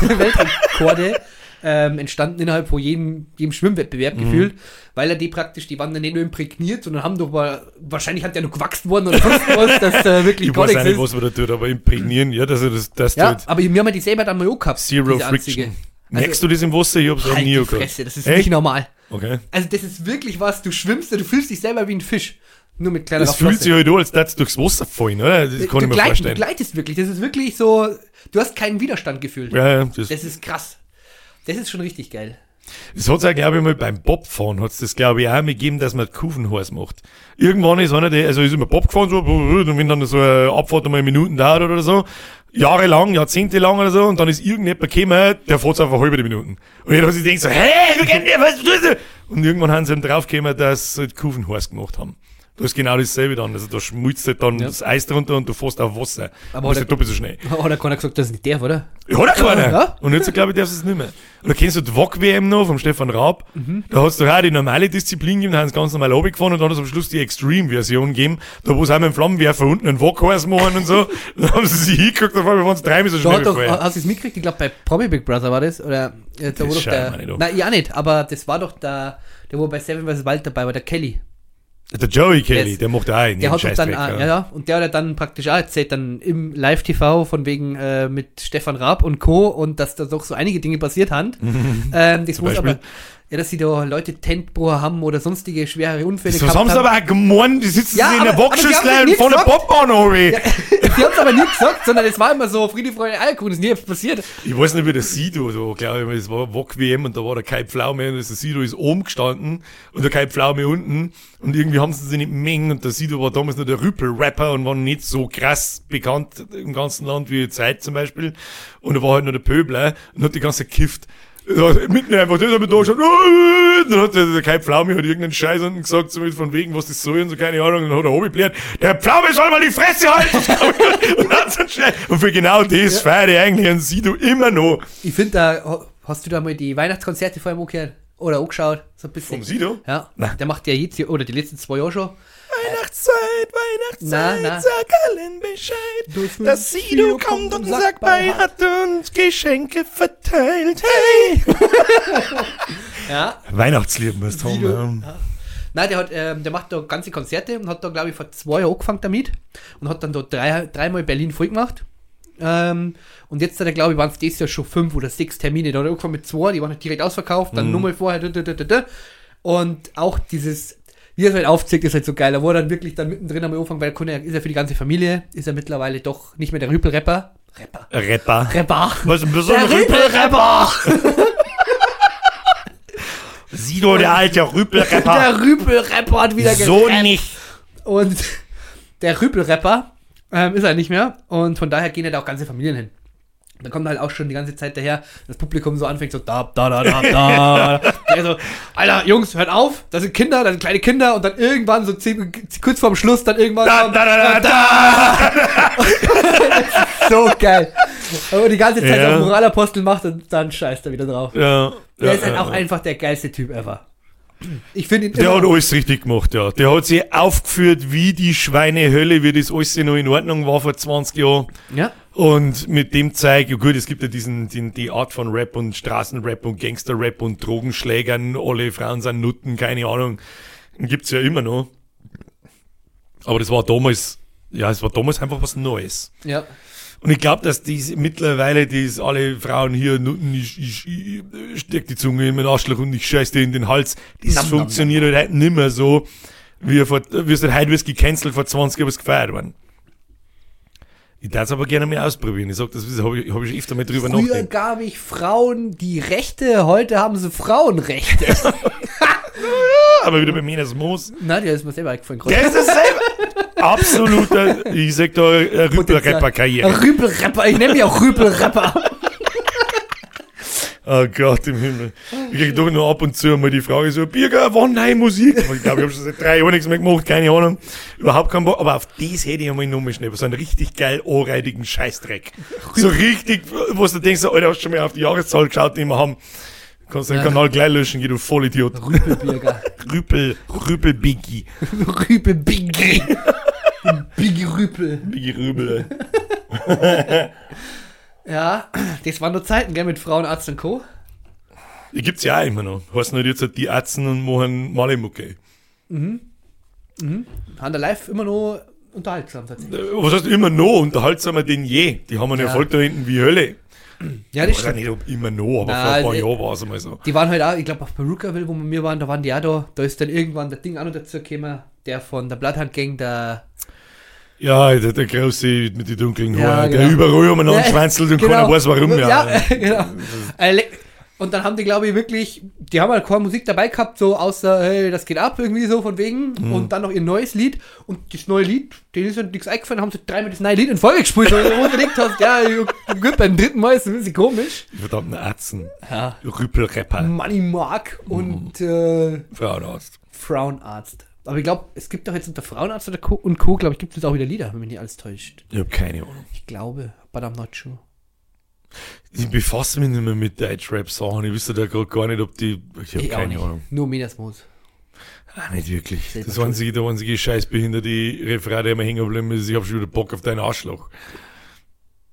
Weltrekorde ähm, entstanden innerhalb von jedem, jedem Schwimmwettbewerb Mhm. gefühlt, weil er die praktisch, die waren dann nicht nur imprägniert, sondern haben doch mal, wahrscheinlich hat der noch gewachsen worden oder sonst was, dass da wirklich Ich gar weiß auch nichts nicht, ist. was man da tut, aber imprägnieren, ja, dass er das, das Ja, tut. aber wir haben ja die selber dann mal auch gehabt. Zero. Friction. Merkst du das im Wasser? Ich hab's auch Halt nie die gehabt. Fresse, das ist Echt? nicht normal. Okay. Also das ist wirklich was, du schwimmst, du fühlst dich selber wie ein Fisch. Nur mit kleiner Das fühlt sich halt an, als du durchs Wasser fallen, oder? Das kann du, ich mir gleit, du vorstellen. gleitest wirklich. Das ist wirklich so, du hast keinen Widerstand gefühlt. Ja, ja, das, Das ist krass. Das ist schon richtig geil. das hat's auch, glaube ich, mal beim Bobfahren hat's das, glaube ich, auch mal gegeben, dass man Kufenhorst macht. Irgendwann ist einer, der, also ist immer Bob gefahren, so, und wenn dann so eine Abfahrt einmal Minuten dauert oder so, jahrelang, jahrzehntelang oder so, und dann ist irgendjemand gekommen, der fährt einfach halbe Minuten. Und jeder hat sich denkt so, hä, wie geht der, was tust du? Und irgendwann haben sie eben draufgekommen, dass sie halt Kufenhorst gemacht haben. Du hast genau dasselbe dann. Also da schmilzt halt dann Ja. das Eis drunter und du fährst auf Wasser. Aber Aber das hat ist doppelt so schnell. Hat er keiner gesagt, dass es nicht darf, oder? Ja, hat er keiner. Ja. Und jetzt, glaube ich, darfst du es nicht mehr. Und da kennst du die WOC-WM noch vom Stefan Raab. Mhm. Da hast du auch die normale Disziplin gegeben, da haben sie ganz normal runtergefahren und dann hat es am Schluss die Extreme-Version gegeben, da wo sie auch mit dem Flammenwerfer unten einen WOC-Horse machen und so. dann haben sie sich hingeguckt, auf einmal waren sie dreimal so Da schnell wie doch, hast du es mitgekriegt? Ich glaube, bei Promi Big Brother war das. Oder, äh, da wo doch schau der. Nein, ja nicht, aber das war doch der, der wo bei Seven vs. Wild dabei war, der Kelly. Der Joey Kelly, der macht auch einen Der hat doch dann, ja. ja, und der hat dann praktisch auch erzählt, dann im Live-TV von wegen äh, mit Stefan Raab und Co. und dass da doch so einige Dinge passiert haben. ähm, das muss Beispiel? aber, ja, dass sie da Leute Tentbruch haben oder sonstige schwere Unfälle Das haben sie aber gemeint, die sitzen Ja, in der haben Boxschüssel das und der gesagt. Bobbahn runter. Die haben es aber nie gesagt, sondern es war immer so Friede, Freude, Alkohol, ist nie passiert. Ich weiß nicht, wie der Sido so, glaube ich, es war WOC WM und da war der Kai Pflaume und der Sido ist oben gestanden und der Kai Pflaume unten und irgendwie haben sie sich nicht mengen und der Sido war damals noch der Rüppel-Rapper und war nicht so krass bekannt im ganzen Land wie Zeit zum Beispiel und er war halt nur der Pöbler und hat die ganze Zeit gekifft. Ja, mitten einfach, der mir da geschaut, dann hat der, der Kai Pflaume hat irgendeinen Scheiß unten gesagt, so mit von wegen, was das soll und so, keine Ahnung, und dann hat er hochgebläht, der Pflaume soll mal die Fresse halten, und, so schnell, und für genau das feiere ich eigentlich einen Sido immer noch. Ich finde, da hast du da mal die Weihnachtskonzerte vor allem angehört oder angeschaut, so ein bisschen. Vom Sido? Ja, Nein. der macht ja jetzt, oder die letzten zwei Jahre schon. Weihnachtszeit, Weihnachtszeit, Na, na. sag allen Bescheid, Das dass Sido kommt und Sack bei hat und Geschenke verteilt. Hey! Ja. Weihnachtslied Sido. haben. Nein, der hat, ähm, der macht da ganze Konzerte und hat da, glaube ich, vor zwei Jahren angefangen damit und hat dann da drei, dreimal Berlin voll gemacht. Ähm, und jetzt hat er, glaube ich, waren es dieses Jahr schon fünf oder sechs Termine. Da hat er angefangen mit zwei, die waren halt direkt ausverkauft, dann nochmal vorher. Da, da, da. Und auch dieses, wie er es halt aufzeigt, ist halt so geil. Da er dann wirklich dann mittendrin am Anfang, weil konnte, ist er für die ganze Familie, ist er mittlerweile doch nicht mehr der Rüpel-Rapper. Rapper. Rapper. Rapper. Was ein Der besonderer Rüpel-Rapper! Sido, der alte Rüpelrapper. Der Rüpel-Rapper hat wieder So gerappt. nicht. Und der Rüpel-Rapper ähm, ist er nicht mehr. Und von daher gehen ja da auch ganze Familien hin. Da kommt halt auch schon die ganze Zeit daher, das Publikum so anfängt so da, da, da, da, da. Der so, Alter, Jungs, hört auf, da sind Kinder, da sind kleine Kinder und dann irgendwann so zehn, kurz vorm Schluss dann irgendwann Da, da, da, da, da. so geil. Aber die ganze Zeit Ja. so Moralapostel macht und dann scheißt er wieder drauf. Ja. Der ist halt auch einfach der geilste Typ ever. Ich finde Der hat alles richtig gemacht, ja. Der hat sich aufgeführt wie die Schweinehölle, wie das alles noch in Ordnung war vor 20 Jahren. ja, Und mit dem zeigt, ja gut, es gibt ja diesen, den, die Art von Rap und Straßenrap und Gangsterrap und Drogenschlägern, alle Frauen sind Nutten, keine Ahnung. Gibt's ja immer noch. Aber das war damals, ja, es war damals einfach was Neues. ja. Und ich glaube, dass diese mittlerweile, die alle Frauen hier Nutten, ich, ich, ich steck die Zunge in meinen Arschloch und ich scheiß dir in den Hals. Das Nam, nam, funktioniert halt heute nicht mehr so, wie, vor, wie es halt heute wird's gecancelt vor 20 Jahren was gefeiert worden. Ich darf es aber gerne mal ausprobieren. Ich sag, das habe ich, hab ich schon öfter mal drüber Früher nachgedacht. gab ich Frauen die Rechte, heute haben sie Frauenrechte. Aber wieder bei mir das Moos. Na, der ist mir selber eingefallen. Der ist dasselbe. Absoluter, ich sag da, äh, Rüppel-Rapper-Karriere. Rüpelrapper, ich nenne mich auch Rüpelrapper. Oh Gott im Himmel. Ich krieg doch nur ab und zu mal die Frage so, Birger, wann neue Musik? Aber Ich glaube, ich habe schon seit drei Jahren nichts mehr gemacht, keine Ahnung. Überhaupt keinen Bock. Aber auf das hätte ich einmal nochmal schnell. So einen richtig geil anreidigen Scheißdreck. So richtig, wo du denkst, Alter, hast du schon mal auf die Jahreszahl geschaut, die wir haben. Kannst den Ja. Kanal gleich löschen, geh du Vollidiot. Rüpelbirger. Rüpel, Rüpel Biggie. Rüpel-Biggie. Biggie Rüpel. Biggie Rübel. Ja, das waren nur Zeiten, gell, mit Frauenarzt und Co. Die gibt's ja auch immer noch. Heißt nicht jetzt halt die Atzen und machen Malemucke. Haben der Live immer noch unterhaltsam tatsächlich. Äh, Was heißt immer noch unterhaltsamer denn je? Die haben einen Ja. Erfolg da hinten wie Hölle. Ja, das Oder stimmt. nicht ob immer noch, aber Na, vor ein paar Jahren war es einmal so. Die waren halt auch, ich glaube, auf Perucaville, wo wir waren, da waren die auch da. Da ist dann irgendwann der Ding auch noch dazu gekommen, der von der Bloodhound Gang, der. Ja, der, der Große mit den dunklen Ja, Haaren, genau. der überall umeinander Ja, schwänzelt und genau. keiner weiß warum. Ja, Ja, genau. Äh, Und dann haben die, glaube ich, wirklich, die haben halt keine Musik dabei gehabt, so außer, hey, das geht ab, irgendwie so von wegen. Mhm. Und dann noch ihr neues Lied. Und das neue Lied, denen ist ja nichts eingefallen, haben sie dreimal das neue Lied in Folge gespielt. Und wo du gedacht hast, ja, gut, beim dritten Mal ist es ein bisschen komisch. Die verdammten Atzen. Ja. Rüppelrapper. Money Mark Mhm. und äh, Frauenarzt. Frauenarzt. Aber ich glaube, es gibt doch jetzt unter Frauenarzt Co. und Co. glaube ich, gibt es auch wieder Lieder, wenn mich nicht alles täuscht. Ich habe keine Ahnung. Ich glaube, but I'm not sure. Ich befasse mich nicht mehr mit Deutschrap-Sachen. Ich wüsste da gerade gar nicht, ob die. Ich habe keine. Ahnung. Nur Mediasmos. Ah, nicht wirklich. Selber Das einzige, der einzige scheißbehinderte Referat, der immer hängen geblieben ist, ich habe schon wieder Bock auf deinen Arschloch.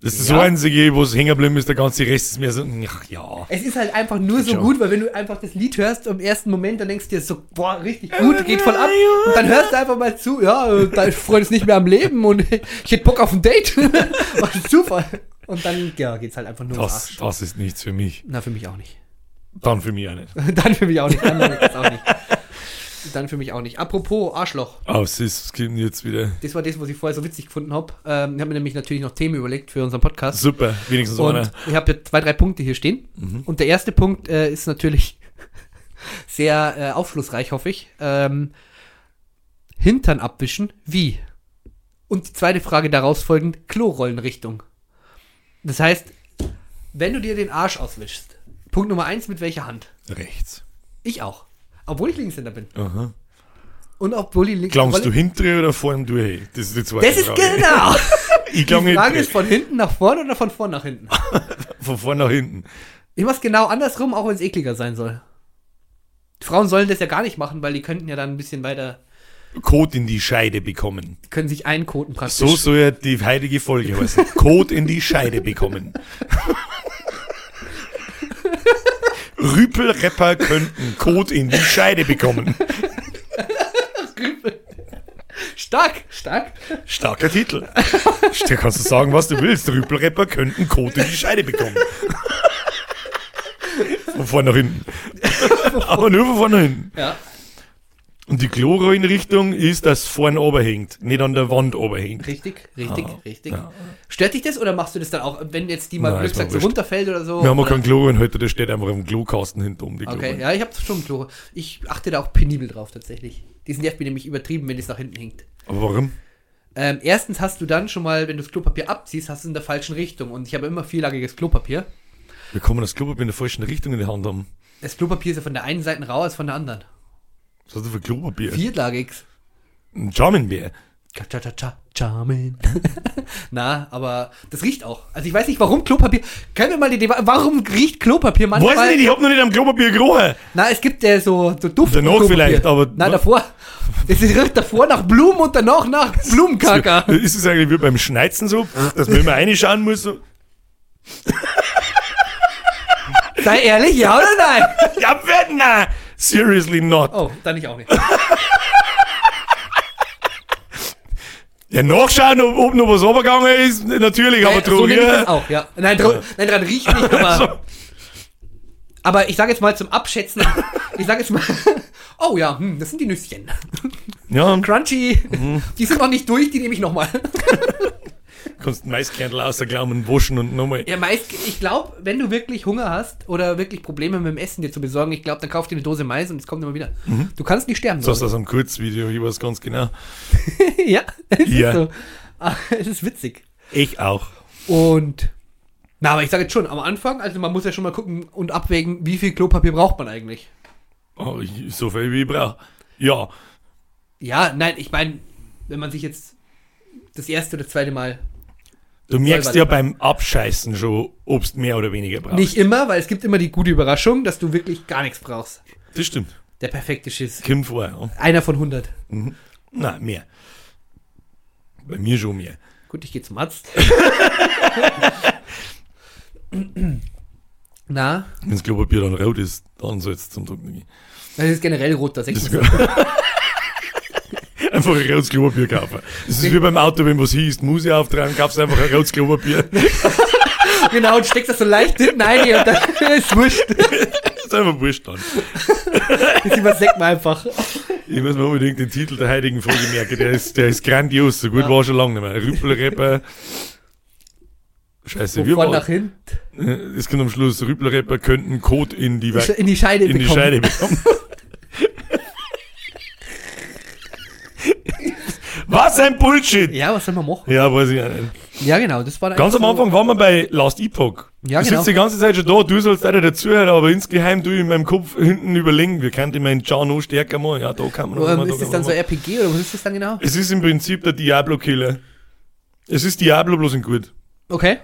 Das ist Ja. das einzige, was hängen geblieben ist, der ganze Rest ist mir so, ach ja. Es ist halt einfach nur so gut, weil wenn du einfach das Lied hörst im ersten Moment, dann denkst du dir so, boah, richtig gut, geht voll ab. Und dann hörst du einfach mal zu, ja, dein Freund ist nicht mehr am Leben und ich hätte Bock auf ein Date. Was ein Zufall. Und dann, ja, geht's halt einfach nur Das, das ist nichts für mich. Na, für mich auch nicht. Dann für mich auch nicht. Dann für mich auch nicht. Dann auch nicht. Dann für mich auch nicht. Apropos Arschloch. Oh, es ist, es gibt jetzt wieder. Das war das, was ich vorher so witzig gefunden habe. Ähm, ich habe mir nämlich natürlich noch Themen überlegt für unseren Podcast. Super, wenigstens Und einer. ich habe jetzt zwei, drei Punkte hier stehen. Und der erste Punkt äh, ist natürlich sehr äh, aufschlussreich, hoffe ich. Ähm, Hintern abwischen, wie? Und die zweite Frage daraus folgend, Klorollenrichtung. Das heißt, wenn du dir den Arsch auswischst, Punkt Nummer eins, mit welcher Hand? Rechts. Ich auch. Obwohl ich Linkshänder bin. Aha. Und obwohl ich links Klangst du hintere oder vorne durch? Das ist die zweite Das ist Frage. genau! Ich Die Frage ist von hinten nach vorne oder von vorne nach hinten? Von vorne nach hinten. Ich mach's genau andersrum, auch wenn es ekliger sein soll. Die Frauen sollen das ja gar nicht machen, weil die könnten ja dann ein bisschen weiter, Kot in die Scheide bekommen. die können sich einkoten praktisch. So soll ja die heilige Folge heißen. Kot in die Scheide bekommen. Rüpelrapper könnten Kot in die Scheide bekommen. Stark, stark. Starker Titel. Da kannst du sagen, was du willst. Rüpelrapper könnten Kot in die Scheide bekommen. Von vorne nach hinten. Aber nur von vorne nach hinten. Ja. Und die Chloreinrichtung ist, dass vorne oben hängt, nicht an der Wand oben hängt. Richtig, richtig, Ah, richtig. ja. Stört dich das oder machst du das dann auch, wenn jetzt die mal Nein, Glück mir sagt, so runterfällt oder so? Wir haben auch keinen Chloreinhalter, der steht einfach im Klokasten hinter um die Okay, ja, ich habe schon Chlor. Ich achte da auch penibel drauf tatsächlich. Die nervt mich nämlich übertrieben, wenn es nach hinten hängt. Aber warum? Ähm, erstens hast du dann schon mal, wenn du das Klopapier abziehst, hast du es in der falschen Richtung. Und ich habe immer vierlagiges Klopapier. Wir kommen das Klopapier in der falschen Richtung in die Hand haben. Das Klopapier ist ja von der einen Seite rau als von der anderen. Was hast du für Klopapier? Vierlagig. Ein Charmin-Bär. Cha cha cha cha Charmin. Na, aber das riecht auch. Also ich weiß nicht, warum Klopapier. Können wir mal die Debatte. Warum riecht Klopapier manchmal? Weiß nicht, ich hab noch nicht am Klopapier gerochen. Na, es gibt ja so, so Duft. Danach Klopapier. vielleicht, aber- Na, davor. Es riecht davor nach Blumen und danach nach Blumenkaker. Ist es eigentlich wie beim Schneizen so, dass man immer reinschauen muss? So, Sei ehrlich, ja oder nein? ja, wer- nein, seriously not. Oh, dann ich auch nicht. Ja, nachschauen, ob, ob noch was runtergegangen ist, natürlich, aber Äh, so nehme ich das Drogen. auch, ja. Nein, dr nein dran riecht nicht, aber. Aber ich sage jetzt mal zum Abschätzen, ich sage jetzt mal, oh ja, hm, das sind die Nüsschen. Ja, Crunchy, Mhm. die sind noch nicht durch, die nehme ich nochmal. kannst den Maiskernel außerglauben, waschen und nochmal. Ja, meist, ich glaube, wenn du wirklich Hunger hast oder wirklich Probleme mit dem Essen dir zu besorgen, ich glaube, dann kauf dir eine Dose Mais und es kommt immer wieder. Du kannst nicht sterben. Mhm. So glaub das am Kurzvideo, ich weiß ganz genau. ja, es Ja. ist so. Ah, Es ist witzig. Ich auch. Und, na, aber ich sage jetzt schon, am Anfang, also man muss ja schon mal gucken und abwägen, wie viel Klopapier braucht man eigentlich. Oh, so viel wie ich brauche. Ja, Ja, nein, ich meine, wenn man sich jetzt das erste oder zweite Mal, du merkst ja beim Abscheißen schon, ob du mehr oder weniger brauchst. nicht immer, weil es gibt immer die gute Überraschung, dass du wirklich gar nichts brauchst. Das stimmt. Der perfekte Schiss. Kommt vor, ja. Einer von 100. Nein, mehr. Bei mir schon mehr. Gut, ich gehe zum Arzt. Na, Wenn das Klopapier dann rot ist, dann soll es zum Drucken gehen. das ist generell rot, das ist einfach ein rotes Klopapier kaufen. Das ist wie beim Auto, wenn was hieß, muss ich auftragen, kaufst einfach ein rotes Klopapier. Genau, und steckst das so leicht hinten ein und dann ist wurscht. Das ist einfach wurscht dann. Das überseckt man einfach. Ich muss mir unbedingt den Titel der heutigen Folge merken. Der ist, der ist grandios. So gut war schon lange nicht mehr. Rüppelrepper. Scheiße, Wovon war nach hinten Es kommt am Schluss. Rüppelrepper könnten Code in die, Wei- in die Scheide in die bekommen. Scheide bekommen. Was ein Bullshit! Ja, was soll man machen? Ja, weiß ich auch nicht. Ja, genau, das war Ganz am eigentlich Anfang waren wir bei Last Epoch. Ja, du genau. sitzt die ganze Zeit schon da, du sollst leider dazuhören, aber insgeheim du in meinem Kopf hinten überlegen, wir könnten meinen noch stärker machen. Ja, da kann man So, noch ähm, mal, da ist das dann so. RPG oder was ist das dann genau? Es ist im Prinzip der Diablo-Killer. Es ist Diablo bloß in gut. Okay.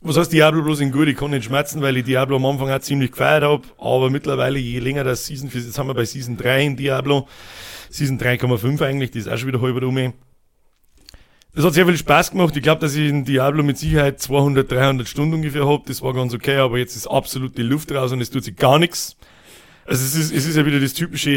Was heißt Diablo bloß in gut? Ich kann nicht schmerzen, weil ich Diablo am Anfang auch ziemlich gefeiert habe, aber mittlerweile, je länger das Season, jetzt haben wir bei Season 3 in Diablo, Season 3,5 eigentlich, die ist auch schon wieder halber um. Das hat sehr viel Spaß gemacht. Ich glaube, dass ich in Diablo mit Sicherheit 200, 300 Stunden ungefähr hab. Das war ganz okay, aber jetzt ist absolut die Luft raus und es tut sich gar nichts. Also es ist, es ist ja wieder das typische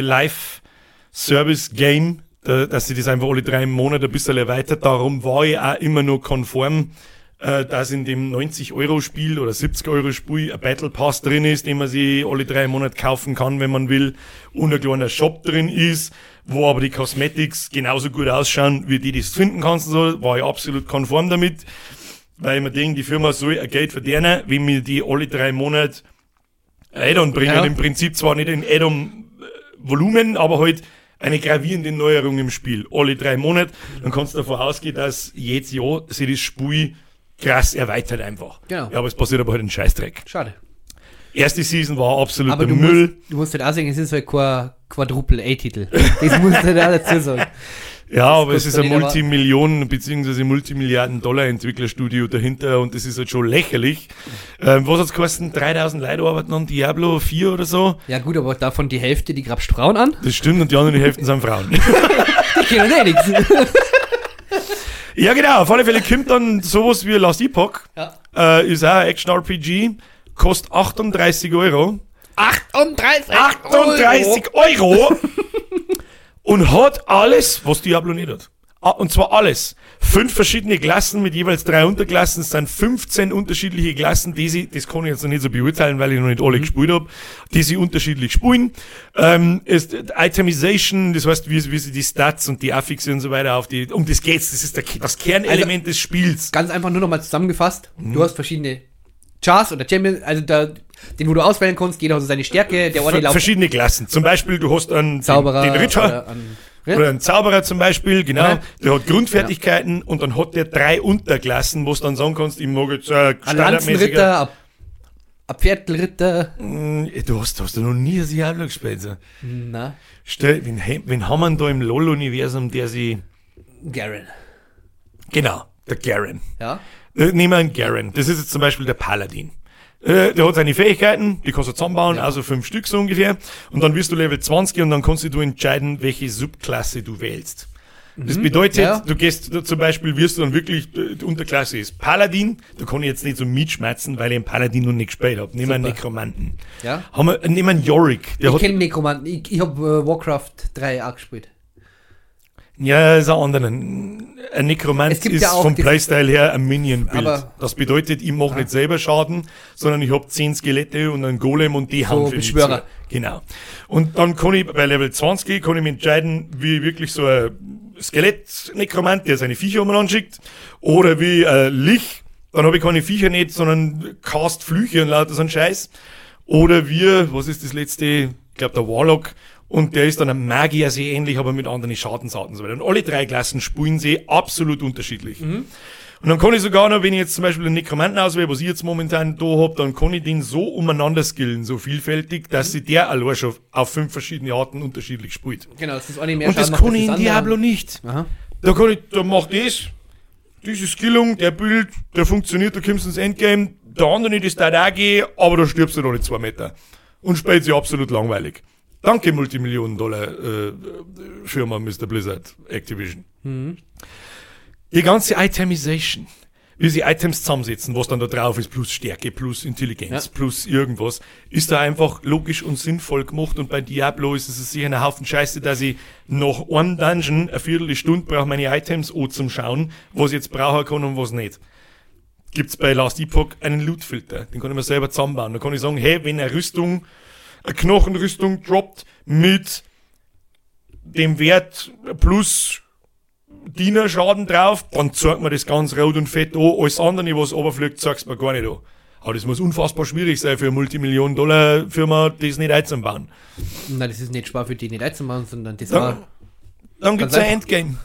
Live-Service-Game, da- dass sie das einfach alle drei Monate ein bisschen erweitert. Darum war ich auch immer nur konform, äh, dass in dem 90-Euro-Spiel oder 70-Euro-Spiel ein Battle Pass drin ist, den man sich alle drei Monate kaufen kann, wenn man will, und ein kleiner Shop drin ist, wo aber die Cosmetics genauso gut ausschauen, wie die, die du finden kannst. und So, war ich absolut konform damit, weil ich mir denke, die Firma soll ein Geld verdienen, wenn mir die alle drei Monate Add-on bringen. Ja. Im Prinzip zwar nicht in Add-on-Volumen, aber halt eine gravierende Neuerung im Spiel. Alle drei Monate. Dann kannst du davon ausgehen, dass jedes Jahr sich das Spiel krass erweitert einfach. Genau. Ja, aber es passiert aber halt ein Scheißdreck. Schade. Erste Season war absoluter Müll. musst, du musst halt auch sagen, es ist halt kein Quadruple-A-Titel. Das musst du auch dazu sagen. Ja, aber es ist ein Multimillionen- bzw. Multimilliarden-Dollar-Entwicklerstudio dahinter und das ist halt schon lächerlich. Ähm, was hat's gekostet? 3000 Leute arbeiten an Diablo 4 oder so. Ja gut, aber davon die Hälfte, die grabst Frauen an. Das stimmt und die anderen Hälfte sind Frauen. Die können eh nichts. ja, genau. Auf alle Fälle kommt dann sowas wie Last Epoch. Ja. Äh, ist auch ein Action-RPG. Kostet 38 Euro. 38! 38 Euro! und hat alles, was Diablo nicht hat. Ah, Und zwar alles. Fünf verschiedene Klassen mit jeweils drei Unterklassen. Es sind 15 unterschiedliche Klassen, die sie, das kann ich jetzt noch nicht so beurteilen, weil ich noch nicht alle gespielt habe, die sie unterschiedlich spielen. Ähm, ist Itemization, das heißt, wie, wie sie die Stats und die Affixe und so weiter auf die, um das geht's. Das ist der, das Kernelement des Spiels. Ganz einfach nur nochmal zusammengefasst. Du hast verschiedene Chars oder Champions, also da, den, wo du auswählen kannst, jeder hat so seine Stärke, der eine Ver verschiedene Klassen. Zum Beispiel, du hast einen Zauberer den, den Ritter. oder? Oder ein Zauberer zum Beispiel, genau. Ja. Der hat Grundfertigkeiten und dann hat der drei Unterklassen, wo du dann sagen kannst, ich mag jetzt äh, Ein. Lanzenritter, ein- ein Pferdritter. Mm, Du hast, du hast ja noch nie ein Diablo gespielt. So. Na, Stell, wen, wen haben wir da im LOL-Universum, der sie. Garen. Genau, der Garen. Ja. Äh, nehmen wir einen Garen. Das ist jetzt zum Beispiel der Paladin. Äh, der hat seine Fähigkeiten, die kannst du zusammenbauen, also fünf Stück so ungefähr. Und dann wirst du Level 20 und dann kannst du entscheiden, welche Subklasse du wählst. Das bedeutet, Mhm. ja. du gehst du zum Beispiel, wirst du dann wirklich, äh, die Unterklasse ist Paladin, da kann ich jetzt nicht so mitschmerzen, weil ich einen Paladin noch nicht gespielt habe. Nehmen wir einen. Nekromanten. Ja. Haben wir, nehmen wir einen Yorick. Der Ich kenne Nekromanten. Ich, ich habe äh, Warcraft 3 auch gespielt. Ja, ist ein anderer. Ein Nekromant ist ja vom Playstyle her ein Minion-Bild. Das bedeutet, ich mache nicht selber Schaden, sondern ich habe zehn Skelette und einen Golem und die haben für Beschwörer. Genau. Und dann kann ich bei Level 20 kann ich mich entscheiden, wie ich wirklich so ein Skelett-Nekromant, der seine Viecher umeinander schickt. Oder wie äh, Lich, dann habe ich keine Viecher nicht, sondern cast Flüche und lauter so ein Scheiß. Oder wir, was ist das letzte? Ich glaube der Warlock. Und der ist dann ein Magier sehr ähnlich, aber mit anderen Schadensarten und so weiter. Und alle drei Klassen spielen sie absolut unterschiedlich. Und dann kann ich sogar noch, wenn ich jetzt zum Beispiel einen Nekromanten auswähle, was ich jetzt momentan da hab, dann kann ich den so umeinander skillen, so vielfältig, dass sich der allein schon auf fünf verschiedene Arten unterschiedlich spielt. Genau, das ist auch nicht mehr Und das kann ich in. Diablo nicht. Aha. Da kann ich, da macht das, diese Skillung, der Bild, der funktioniert, da kommst du ins Endgame, der andere nicht, das darf auch gehen, aber da stirbst du noch nicht zwei Meter. Und spielt sich absolut langweilig. Danke, Multimillionen-Dollar-Firma Mr. Blizzard Activision. Die ganze Itemization, wie sie Items zusammensetzen, was dann da drauf ist, plus Stärke, plus Intelligenz, Ja. plus irgendwas, ist da einfach logisch und sinnvoll gemacht. Und bei Diablo ist es sicher ein Haufen Scheiße, dass ich nach einem Dungeon eine Viertelstunde brauche, meine Items zum schauen, was ich jetzt brauchen kann und was nicht. Gibt's bei Last Epoch einen Loot-Filter, den kann ich mir selber zusammenbauen. Da kann ich sagen, hey, wenn eine Rüstung, Knochenrüstung droppt mit dem Wert plus Dienerschaden drauf, dann zeigt mir das ganz rot und fett an. Alles andere, was runterfliegt, zeigt's mir gar nicht an. Aber das muss unfassbar schwierig sein für eine Multimillionen-Dollar-Firma, das nicht einzubauen. Nein, das ist nicht Spaß für die nicht einzumachen, sondern das war. Dann, dann gibt's ein Endgame.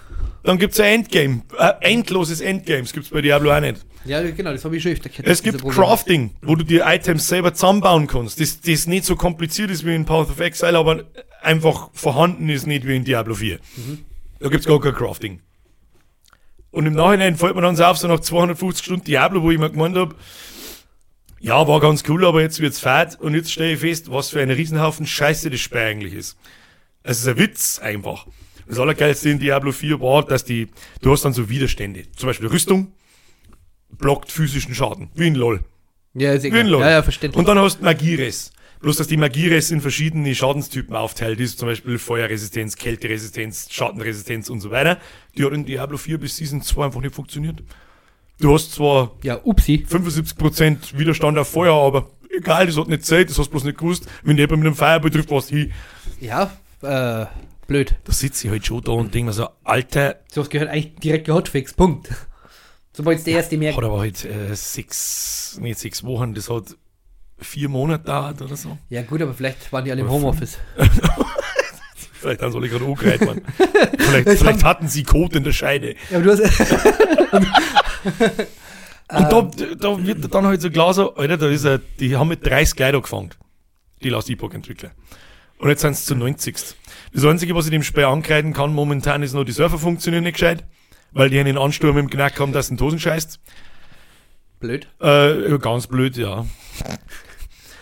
Dann gibt's ein Endgame. Ein endloses Endgame. Das gibt's bei Diablo auch nicht. Ja, genau, das habe ich schon öfter gehört. Es gibt. Crafting, wo du dir Items selber zusammenbauen kannst. Das, das nicht so kompliziert ist wie in Path of Exile, aber einfach vorhanden ist nicht wie in Diablo 4. Da gibt's gar kein Crafting. Und im Nachhinein fällt mir dann so auf, so nach 250 Stunden Diablo, wo ich mir gemeint hab, ja, war ganz cool, aber jetzt wird's fad und jetzt stelle ich fest, was für ein Riesenhaufen Scheiße das Spiel eigentlich ist. Es ist ein Witz einfach. Das Allergeilste in Diablo 4 war, dass die, du hast dann so Widerstände. Zum Beispiel Rüstung blockt physischen Schaden. Wie in LOL. Ja, ist Wie in egal. LOL. Ja, ja, verständlich. Und dann hast du Magieres. Bloß, dass die Magieres in verschiedene Schadenstypen aufteilt ist, zum Beispiel Feuerresistenz, Kälteresistenz, Schattenresistenz und so weiter. Die hat in Diablo 4 bis Season 2 einfach nicht funktioniert. Du hast zwar ja, upsi. 75% Widerstand auf Feuer, aber egal, das hat nicht Zeit, das hast du bloß nicht gewusst. Wenn jemand mit einem Feuer betrifft, was hin. Ja, äh, blöd. Da sitze ich halt schon da und denke mir so, Alter, Sowas gehört eigentlich direkt gehotfix. Punkt. Sobald es der erste merkt. hat aber halt äh, sechs, nicht sechs Wochen, das hat vier Monate dauert oder so. Ja, gut, aber vielleicht waren die alle im Homeoffice. Vielleicht haben sie alle gerade angereiht, Mann. vielleicht, vielleicht hatten sie Kot in der Scheide. Ja, aber du hast. Und da, da wird dann halt so klar so, Alter, da ist er, die haben mit 30 Leuten angefangen. Die Last Epoch Entwickler. Und jetzt sind sie zu 90. Das Einzige, was ich dem Spiel ankreiden kann momentan, ist noch, die Server funktionieren nicht gescheit, weil die einen Ansturm im Knack haben, dass ein Tosen scheißt. blöd. Äh, ganz blöd, ja.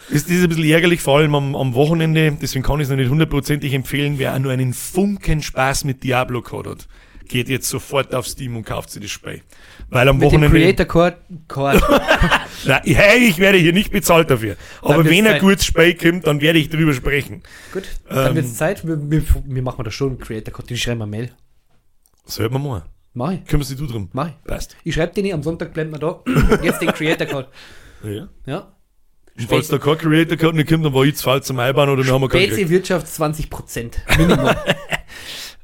Ist, das ist ein bisschen ärgerlich, vor allem am, am Wochenende, deswegen kann ich es noch nicht hundertprozentig empfehlen, wer auch nur einen Funken Spaß mit Diablo gehabt hat, geht jetzt sofort auf Steam und kauft sich das Spiel. Weil am Mit dem Wochenende... Creator Code. Code. Nein, hey, ich werde hier nicht bezahlt dafür. Aber wenn ein Zeit. gutes Spiel kommt, dann werde ich drüber sprechen. Gut, dann Ähm. wird es Zeit. Wir, wir, wir machen da schon einen Creator Code. Ich schreibe mal Mail. Sollen wir mal. Mach ich. Kümmerst du drum? Mach ich. Passt. Ich schreibe den nicht, am Sonntag bleiben wir da. Jetzt den Creator Code. Ja. Ja. Und falls da kein Creator Code nicht kommt, dann war ich zu faul zum Einbauen oder wir haben wir keinen Wirtschaft 20%. Minimum.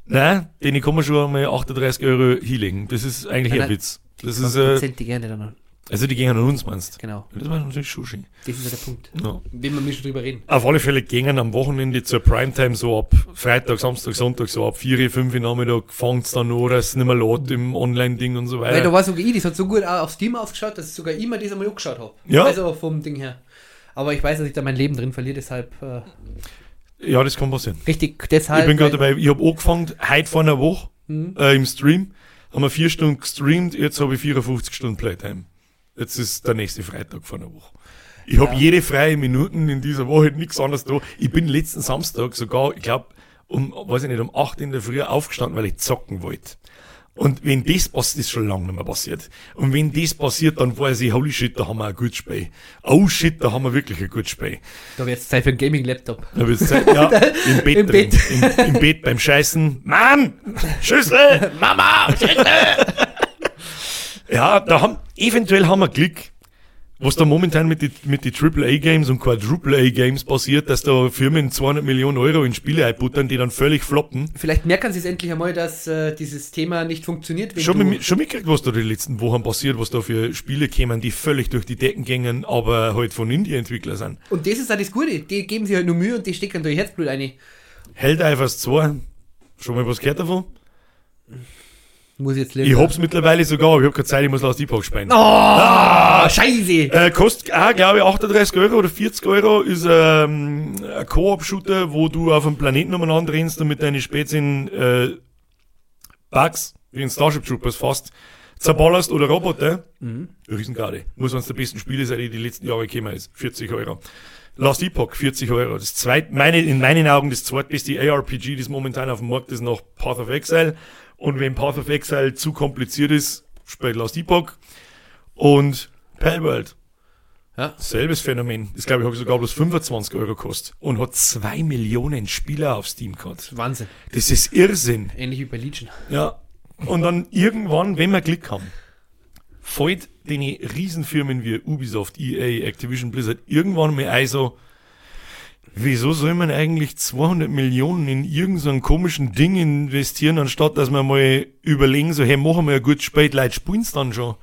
Nein, den kann man schon mal 38 Euro hinlegen. Das ist eigentlich Nein, ein nein. Witz. Das ist, äh, 20% die gerne dann noch. also die gehen an uns, meinst Genau. du? Das war natürlich schon schön. Das ist ja der Punkt. Ja. Wenn wir schon drüber reden. Auf alle Fälle gingen am Wochenende zur Primetime so ab Freitag, Samstag, Sonntag so ab 4, 5 Uhr Nachmittag fängt's dann an, dass es nicht mehr lädt im Online-Ding und so Weil da weiter. war sogar ich, das hat so gut auch auf Steam ausgeschaut, dass ich sogar immer das einmal angeschaut habe. Ja. Also vom Ding her. Aber ich weiß, dass ich da mein Leben drin verliere, deshalb äh, Ja, das kann passieren. richtig, deshalb. Ich bin gerade dabei, ich habe angefangen, heute vor einer Woche Mhm. äh, im Stream, haben wir vier Stunden gestreamt, jetzt habe ich 54 Stunden Playtime. Jetzt ist der nächste Freitag vor einer Woche. Ich habe Ja. jede freie Minuten in dieser Woche nichts anderes da. Ich bin letzten Samstag sogar, ich glaube, um, weiß ich nicht, um 8 in der Früh aufgestanden, weil ich zocken wollte. Und wenn das passiert, ist schon lange nicht mehr passiert. Und wenn das passiert, dann weiß ich, holy shit, da haben wir ein gutes Spiel. Oh shit, da haben wir wirklich ein gutes Spiel. Da wird es Zeit für einen Gaming-Laptop. Da wird's Zeit, ja, im Bett, Im Bett. Im, Im Bett beim Scheißen. Mann! Schüssel! Mama! Schüssel! ja, da haben, eventuell haben wir Glück. Was da momentan mit die, mit die AAA-Games und Quadruple-A-Games passiert, dass da Firmen 200 Millionen Euro in Spiele einbuttern, die dann völlig floppen. Vielleicht merken sie es endlich einmal, dass äh, dieses Thema nicht funktioniert. Schon, mit, schon mitgekriegt, was da die letzten Wochen passiert, was da für Spiele kämen, die völlig durch die Decken gingen, aber halt von Indie-Entwicklern sind. und das ist auch das Gute. Die geben sich halt nur Mühe und die stecken durch Herzblut ein. Helldivers 2, schon mal was gehört davon? Muss ich jetzt lernen. Ich hab's mittlerweile sogar, aber ich hab keine Zeit, ich muss Last Epoch spielen. Oh, scheiße. Äh, kostet auch, glaube ich, 38 Euro oder 40 Euro. Ist ähm, ein Koop-Shooter, wo du auf einem Planeten umeinander rennst und mit deinen Spätzchen äh, Bugs, wie in Starship Troopers fast, zerballerst oder Roboter. Mhm. Riesengarde. Muss eines der besten Spiele sein, die die letzten Jahre gekommen ist. 40 Euro. Last Epoch, 40 Euro. Das zweit, meine, in meinen Augen das zweitbeste ARPG, das momentan auf dem Markt ist, nach Path of Exile. Und wenn Path of Exile zu kompliziert ist, spielt Last Epoch. Und Palworld. Ja. Selbes Phänomen. Das glaube ich hat sogar bloß 25 Euro gekostet. Und hat zwei Millionen Spieler auf Steam gehabt. Wahnsinn. Das ist Irrsinn. Ähnlich wie bei Legion. Ja. Und dann irgendwann, wenn wir Glück haben, fällt den Riesenfirmen wie Ubisoft, EA, Activision Blizzard irgendwann mal ein so, wieso soll man eigentlich 200 Millionen in irgendein komischen Ding investieren, anstatt dass man mal überlegen, so, hey, machen wir ein gutes Spiel, Leute spielen's dann schon.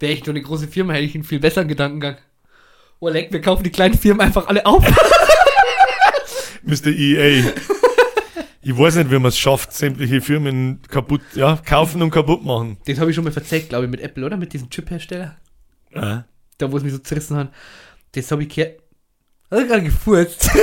Wäre ich nur eine große Firma, hätte ich einen viel besseren Gedankengang. Oh, leck, wir kaufen die kleinen Firmen einfach alle auf. Mr. EA. Ich weiß nicht, wie man es schafft, sämtliche Firmen kaputt, ja, kaufen und kaputt machen. Das habe ich schon mal verzeiht, glaube ich, mit Apple, oder? Mit diesem Chip-Hersteller. Ja. Da, wo es mich so zerrissen hat. Das habe ich gehört. Hat er gerade gefurzt.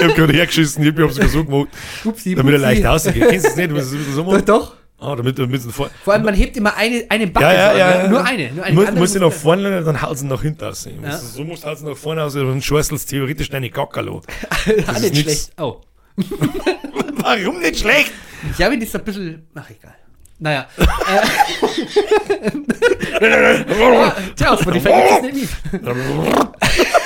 Ich hab gerade hergeschissen, ich hab sogar so gemacht, Upsi, damit er leicht ausgeht. Kennst du das nicht? Was ist so Doch, macht? doch. Ah, damit bisschen vor. Vor allem, man hebt immer eine, eine Backe. Ja, ja, so ja, ja. Nur eine. Nur eine. Muss, Die andere muss sie nach vorne lehnen, dann haut sie nach hinten aus. Ja. So musst du halt nach vorne aus, dann schweißelst theoretisch deine Gackerlo. Auch ist nicht schlecht. Oh. Warum nicht schlecht? Ich habe das ein bisschen. Ach, egal. Naja. äh, Tja, auf Spotify gibt es nicht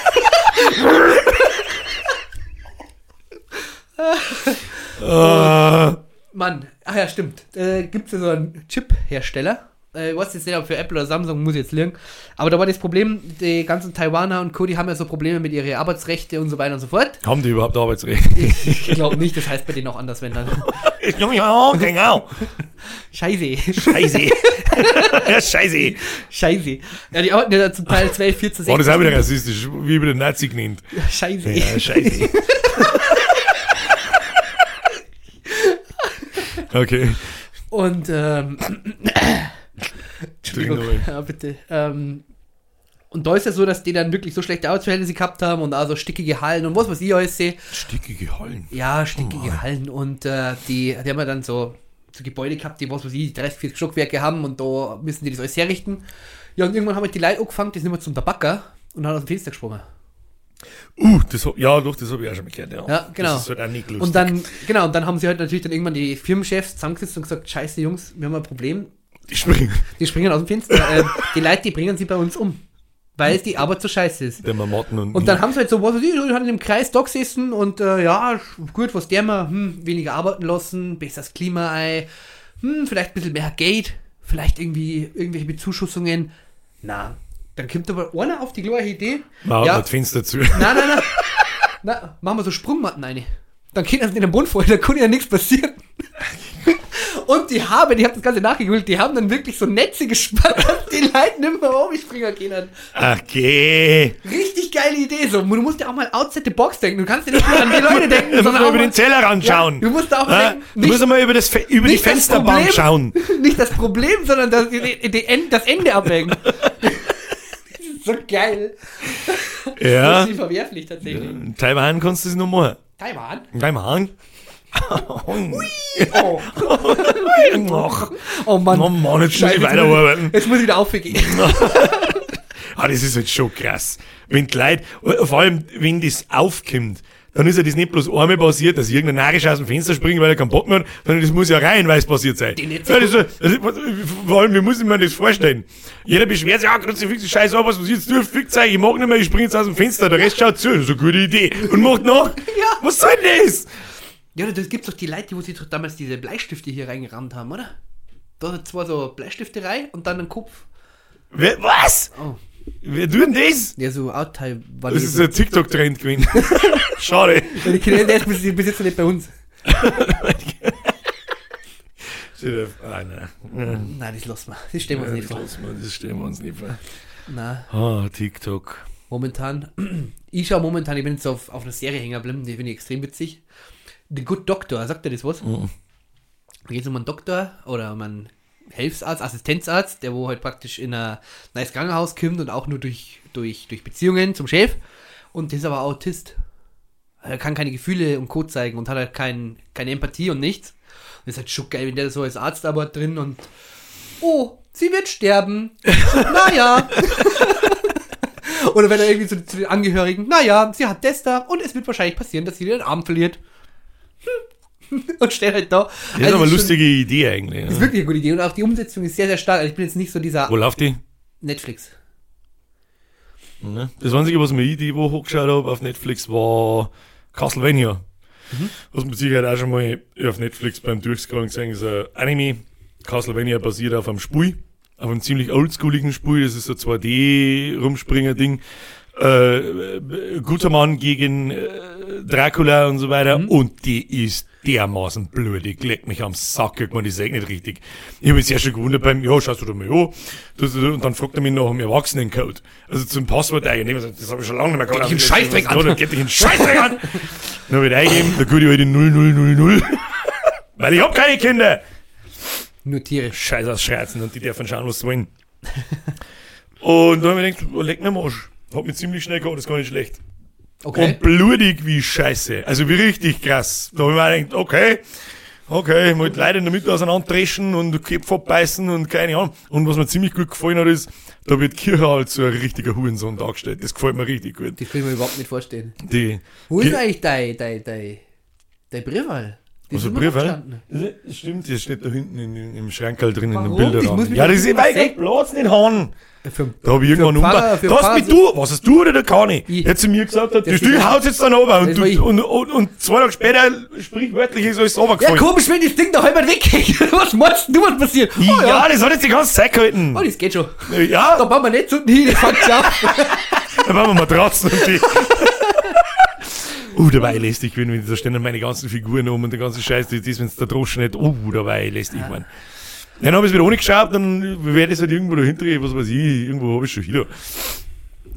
Äh, Mann, ach ja, stimmt. Äh, Gibt es ja so einen Chip-Hersteller. Äh, ich weiß jetzt nicht, ob für Apple oder Samsung, muss ich jetzt lernen. Aber da war das Problem, die ganzen Taiwaner und Co., die haben ja so Probleme mit ihren Arbeitsrechte und so weiter und so fort. haben die überhaupt Arbeitsrecht? Ich glaube nicht, das heißt bei denen auch anders, wenn dann. ja, genau. Scheiße. Scheiße. ja, scheiße. Scheiße. Ja, die arbeiten ja zum Teil 12, 14, 16. War das auch wieder rassistisch, wie über den Nazi genannt. Scheiße. Ja, scheiße. okay. Und, ähm, Entschuldigung, ja, bitte. Ähm, und da ist ja so, dass die dann wirklich so schlechte Arbeitsverhältnisse gehabt haben und auch so stickige Hallen und was weiß ich alles sehe. Stickige Hallen. Ja, stickige Hallen und äh, die, die haben ja dann so, so Gebäude gehabt, die was weiß ich, 30, 40 Stockwerke haben und da müssen die das alles herrichten. Ja, und irgendwann haben halt die Leute angefangen, die sind immer zum Tabakka und haben aus dem Fenster gesprungen. Uh, das, ja, doch, das habe ich auch schon mal gehört, ja. Ja, genau. Das ist halt auch nicht lustig. Und dann, genau, und dann haben sie halt natürlich dann irgendwann die Firmenchefs zusammengesetzt und gesagt, scheiße Jungs, wir haben ein Problem, die springen. die springen aus dem Fenster, ähm, die Leute, die bringen sie bei uns um, weil die Arbeit so scheiße ist. Der Mamotten und. Und dann haben sie halt so, was weiß ich, die haben im Kreis da gesessen und äh, ja, gut, was der mal, hm, weniger arbeiten lassen, besseres Klima ein, hm, vielleicht ein bisschen mehr Geld, vielleicht irgendwie irgendwelche Bezuschussungen. Na, dann kommt aber einer auf die gleiche Idee. Mach ja, das Fenster zu. Nein, nein, nein. Na, machen wir so Sprungmatten eine. Dann geht das in den Bund vor, da kann ja nichts passieren. Und die haben, ich habe das Ganze nachgegoogelt, die haben dann wirklich so Netze gespannt, dass die Leute nicht mehr umspringen können. Okay. Richtig geile Idee. So, du musst ja auch mal outside the box denken. Du kannst ja nicht nur an die Leute denken, Du musst mal über mal, den Tellerrand Ja, schauen. du musst auch Ja, denken, du nicht- musst mal über, das, über die Fensterbank schauen. nicht das Problem, sondern das, die, die, End- das Ende abwägen. das ist so geil. Ja. Das ist verwerflich tatsächlich. Taiwan kannst du es noch machen. Taiwan? Taiwan. Oh. Oh Mann. Oh Mann, jetzt muss Scheiße, ich weiterarbeiten. Jetzt muss ich wieder aufgehen. Ah, das ist halt schon krass. Wenn die Leute, vor allem, wenn das aufkommt, dann ist ja das nicht bloß einmal passiert, dass irgendein Narisch aus dem Fenster springt, weil er keinen Bock mehr hat, sondern das muss ja reihenweise passiert sein. Die Ja, das, das, ist- vor allem, wie muss ich mir das vorstellen? Jeder beschwert sich, ja, Kruzifix ist scheiße, aber was muss ich jetzt tun? Fickt ich mag nicht mehr, ich spring jetzt aus dem Fenster, der Rest schaut zu, das ist eine gute Idee. Und macht nach. Ja. Was soll denn das? Ja, das gibt's doch die Leute, die wo sich doch damals diese Bleistifte hier reingerammt haben, oder? Da hat zwar so Bleistifte rein und dann ein Kopf. Wer, was? Oh. Wer tut denn das? Ja, so Outtime war Das ist ein TikTok-Trend gewesen. Schade. Ja, die Kinder, jetzt nicht bei uns. Ah, nein. Nein, das lassen wir. Das stellen wir uns nicht vor. Das lassen wir, das stellen wir uns nicht vor. Nein, Ah, TikTok. momentan. Ich schaue momentan, ich bin jetzt auf, auf einer Serie hängen geblieben, die finde ich extrem witzig. The Good Doctor, sagt dir das was? Mhm. Da geht es um einen Doktor oder um einen Hilfsarzt, Assistenzarzt, der wo halt praktisch in ein neues Krankenhaus kommt und auch nur durch, durch, durch Beziehungen zum Chef. Und der ist aber Autist. Er kann keine Gefühle und Co. zeigen und hat halt kein, keine Empathie und nichts. Und das ist halt schon geil, wenn der so als Arzt aber drin und oh, sie wird sterben. naja. Oder wenn er irgendwie zu, zu den Angehörigen, naja, sie hat das da und es wird wahrscheinlich passieren, dass sie den Arm verliert. Und steht halt da. Das ist Also aber eine schon- lustige Idee eigentlich. ist wirklich eine gute Idee und auch die Umsetzung ist sehr, sehr stark. Also ich bin jetzt nicht so dieser Wo läuft die? Netflix. Ne? Das Einzige, was mir die Woche hochgeschaut habe auf Netflix, war Castlevania. Was man sicher auch schon mal auf Netflix beim Durchscrollen gesehen ist ein Anime. Castlevania basiert auf einem Spiel, auf einem ziemlich oldschooligen Spiel. Das ist so 2D-Rumspringer-Ding. Äh, guter Mann gegen äh, Dracula und so weiter. Und die ist dermaßen blutig. Leckt mich am Sack, guck mal, die sehe nicht richtig. Ich habe mich sehr schon gewundert beim, ja, schaust du da mal an. Das, und dann fragt er mich nach dem Erwachsenencode. Also zum Passwort eingeben. Ich Das habe ich schon lange nicht mehr gehabt. Geht dich einen Scheißdreck an. Geht dich einen Scheißdreck an. Dann habe ich eingeben, der gute alte 0000. Weil ich hab keine Kinder. Nur Tiere. Scheiß aus Scherzen und die dürfen schauen, was sie wollen. und dann habe ich gedacht, oh, leck mir Arsch. Hat mich ziemlich schnell gehabt, das ist gar nicht schlecht. Okay. Und blutig wie Scheiße. Also wie richtig krass. Da habe ich mir gedacht, okay, okay, ich wollte Leute in der Mitte auseinanderdreschen und Köpfe abbeißen und keine Ahnung. Und was mir ziemlich gut gefallen hat, ist, da wird Kirche halt so ein richtiger Hurensohn dargestellt. Das gefällt mir richtig gut. Das kann ich mir überhaupt nicht vorstellen. Die, Wo ist Ge- eigentlich dein, dein, dein, dein Briefwahl? Das Also ist immer Brief, noch hä? gestanden. Das stimmt, das steht da hinten in, in, im Schrankerl drin in Warum? Ich muss mich Ja, das ist immer weil ich. Platz nicht haben. Für, Da habe ich irgendwann Pfarrer- Da hast Pfarrer- mich du, was hast du oder der Kani? Ich. Der zu mir gesagt hat, Das du ist- haust jetzt dann runter und, Das du, und, und, und zwei Tage später sprichwörtlich ist alles ja, runtergefallen. komisch, wenn das Ding da halb weghängt. Was meinst du, was passiert? Oh, Ja, das hat jetzt die ganze Zeit gehalten. Oh, das geht schon. Da Ja, bauen wir nicht so hin, das fängt schon auf. da machen wir Matratzen und die. Uh, dabei lästig gewesen, wenn da stehen dann meine ganzen Figuren um und der ganze Scheiß, das ist, wenn es der Droschen nicht, uh, dabei lästig, ja. man. Dann habe ich es wieder ohne geschaut, dann werde ich es halt irgendwo dahinter gehen, was weiß ich, irgendwo habe ich schon wieder.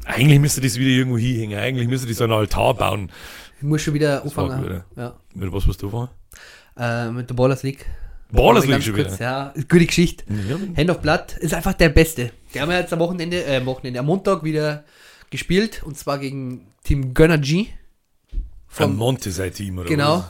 Eigentlich müsste das wieder irgendwo hinhängen, eigentlich müsste das so einen Altar bauen. Ich muss schon wieder anfangen. gut, Ja. Mit was, was du war? Äh, mit der Ballers League. Ballers League schon kurz, wieder. Ja, gute Geschichte. Ja, Hand of Blood ist einfach der Beste. Die haben ja jetzt am Wochenende, äh, am Wochenende, am Montag wieder gespielt und zwar gegen Team Gunner G. Vom Vom, Monte sein Team, oder genau. was?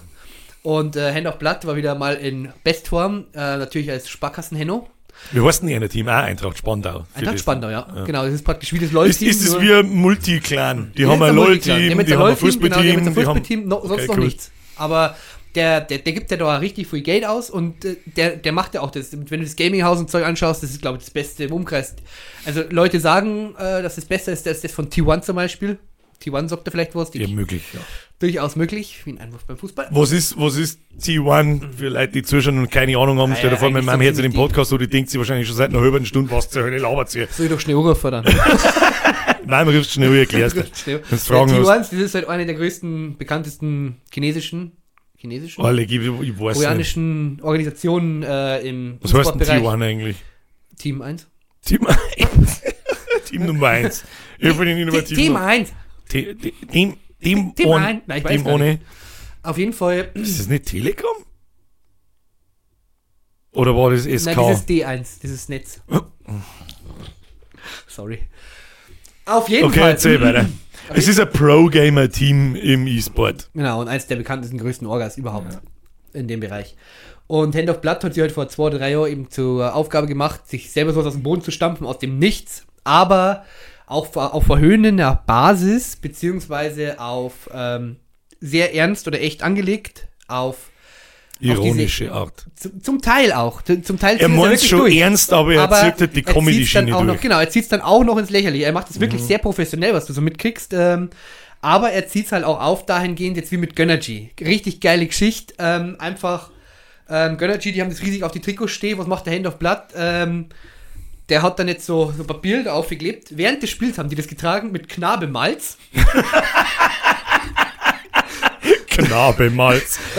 Und äh, Hand of Blood war wieder mal in Bestform, äh, natürlich als Sparkassen-Henno. Wie heißt denn ihr Team? Ah, Eintracht Spandau. Eintracht Spandau, ja. Ja. Genau, das ist praktisch wie das LOL-Team. ist es wie ein Multi-Clan? Die Ja, haben ist ein. LOL-Team, die haben ein LOL-Team, genau, die haben Fußballteam, ein die haben... Fußballteam, no, sonst Okay, noch cool. nichts. Aber der, der, der gibt ja da richtig viel Geld aus und äh, der, der macht ja auch das. Wenn du das Gaming-Haus und Zeug anschaust, das ist, glaube ich, das Beste im Umkreis. Also Leute sagen, äh, dass das besser ist als das von T1 zum Beispiel. T1 sagt da vielleicht was, die Ja, möglich, ja. durchaus möglich, wie ein Einwurf beim Fußball. Was ist, was ist T1 für Leute, die zuschauen und keine Ahnung haben? Stell dir vor, mit meinem Herz in ziemlich Podcast, so, die denkt sie wahrscheinlich schon seit einer halben Stunde, was zur Hölle labert sie. Soll ich doch schnell anrufen dann? Nein, man rufst schnell, erklärst du. Schnell. Wenn's Fragen ja, hast. T1, das ist halt eine der größten, bekanntesten chinesischen, chinesischen, Alle, ich, ich weiß nicht. koreanischen Organisationen äh, im Was heißt denn E-Sport-Bereich. T1 eigentlich? Team 1. Team 1. Team Nummer 1. Ich bin Team, Team 1. Team, Team, Team ohne- ein. Nein, gar ohne. Auf jeden Fall. Ist das nicht Telekom? Oder war das SK? Nein, dieses D1, dieses Netz. Sorry. Auf jeden okay, Fall. erzähl weiter. Es ist ein Pro-Gamer-Team im E-Sport. Genau, und eins der bekanntesten, größten Orgas überhaupt in dem Bereich. Und Hand of Blood hat sich halt vor zwei drei Jahren eben zur Aufgabe gemacht, sich selber so aus dem Boden zu stampfen, aus dem Nichts, aber auf, auf verhöhnender Basis, beziehungsweise auf ähm, sehr ernst oder echt angelegt, auf Ironische Art. zum, zum Teil auch. Zum Teil Er es meint wirklich schon durch. ernst, aber er zieht halt die Comedy-Schiene noch, durch. Mhm. Genau, er zieht es dann auch noch ins Lächerliche. Er macht es wirklich sehr professionell, was du so mitkriegst. Ähm, aber er zieht es halt auch auf dahingehend, jetzt wie mit Gönnergy. Richtig geile Geschichte. Ähm, einfach, ähm, Gönnergy, die haben das riesig auf die Trikots stehen. Was macht der Hand of Blood? Ähm, der hat dann jetzt so, so ein paar Bilder aufgeklebt. Während des Spiels haben die das getragen mit. Knabemalz. Dann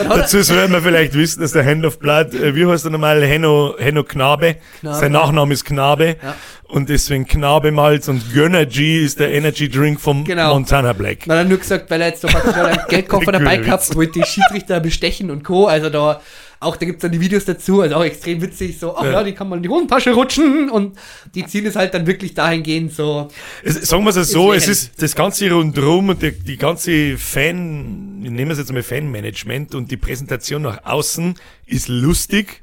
hat er- Dazu soll man vielleicht wissen, dass der Hand of Blood, äh, wie heißt der normal, Henno, Henno Knabe. Knabe. Sein Nachname ist Knabe. Ja. Und deswegen Knabemalz und Gönnergy ist der Energy Drink vom Genau. Montana Black. Dann hat er nur gesagt, weil er jetzt einen Geldkoffer dabei gehabt, wollte die Schiedsrichter bestechen und Co. Also da, auch da gibt's dann die Videos dazu, also auch extrem witzig, so, ach ja, Ja. die kann man in die Hosentasche rutschen und die ziehen es halt dann wirklich dahingehend so, Es, sagen wir es so, Ist es ist das ganze rundherum und die, die ganze Fan, ich nehme es jetzt mal Fanmanagement und die Präsentation nach außen ist lustig.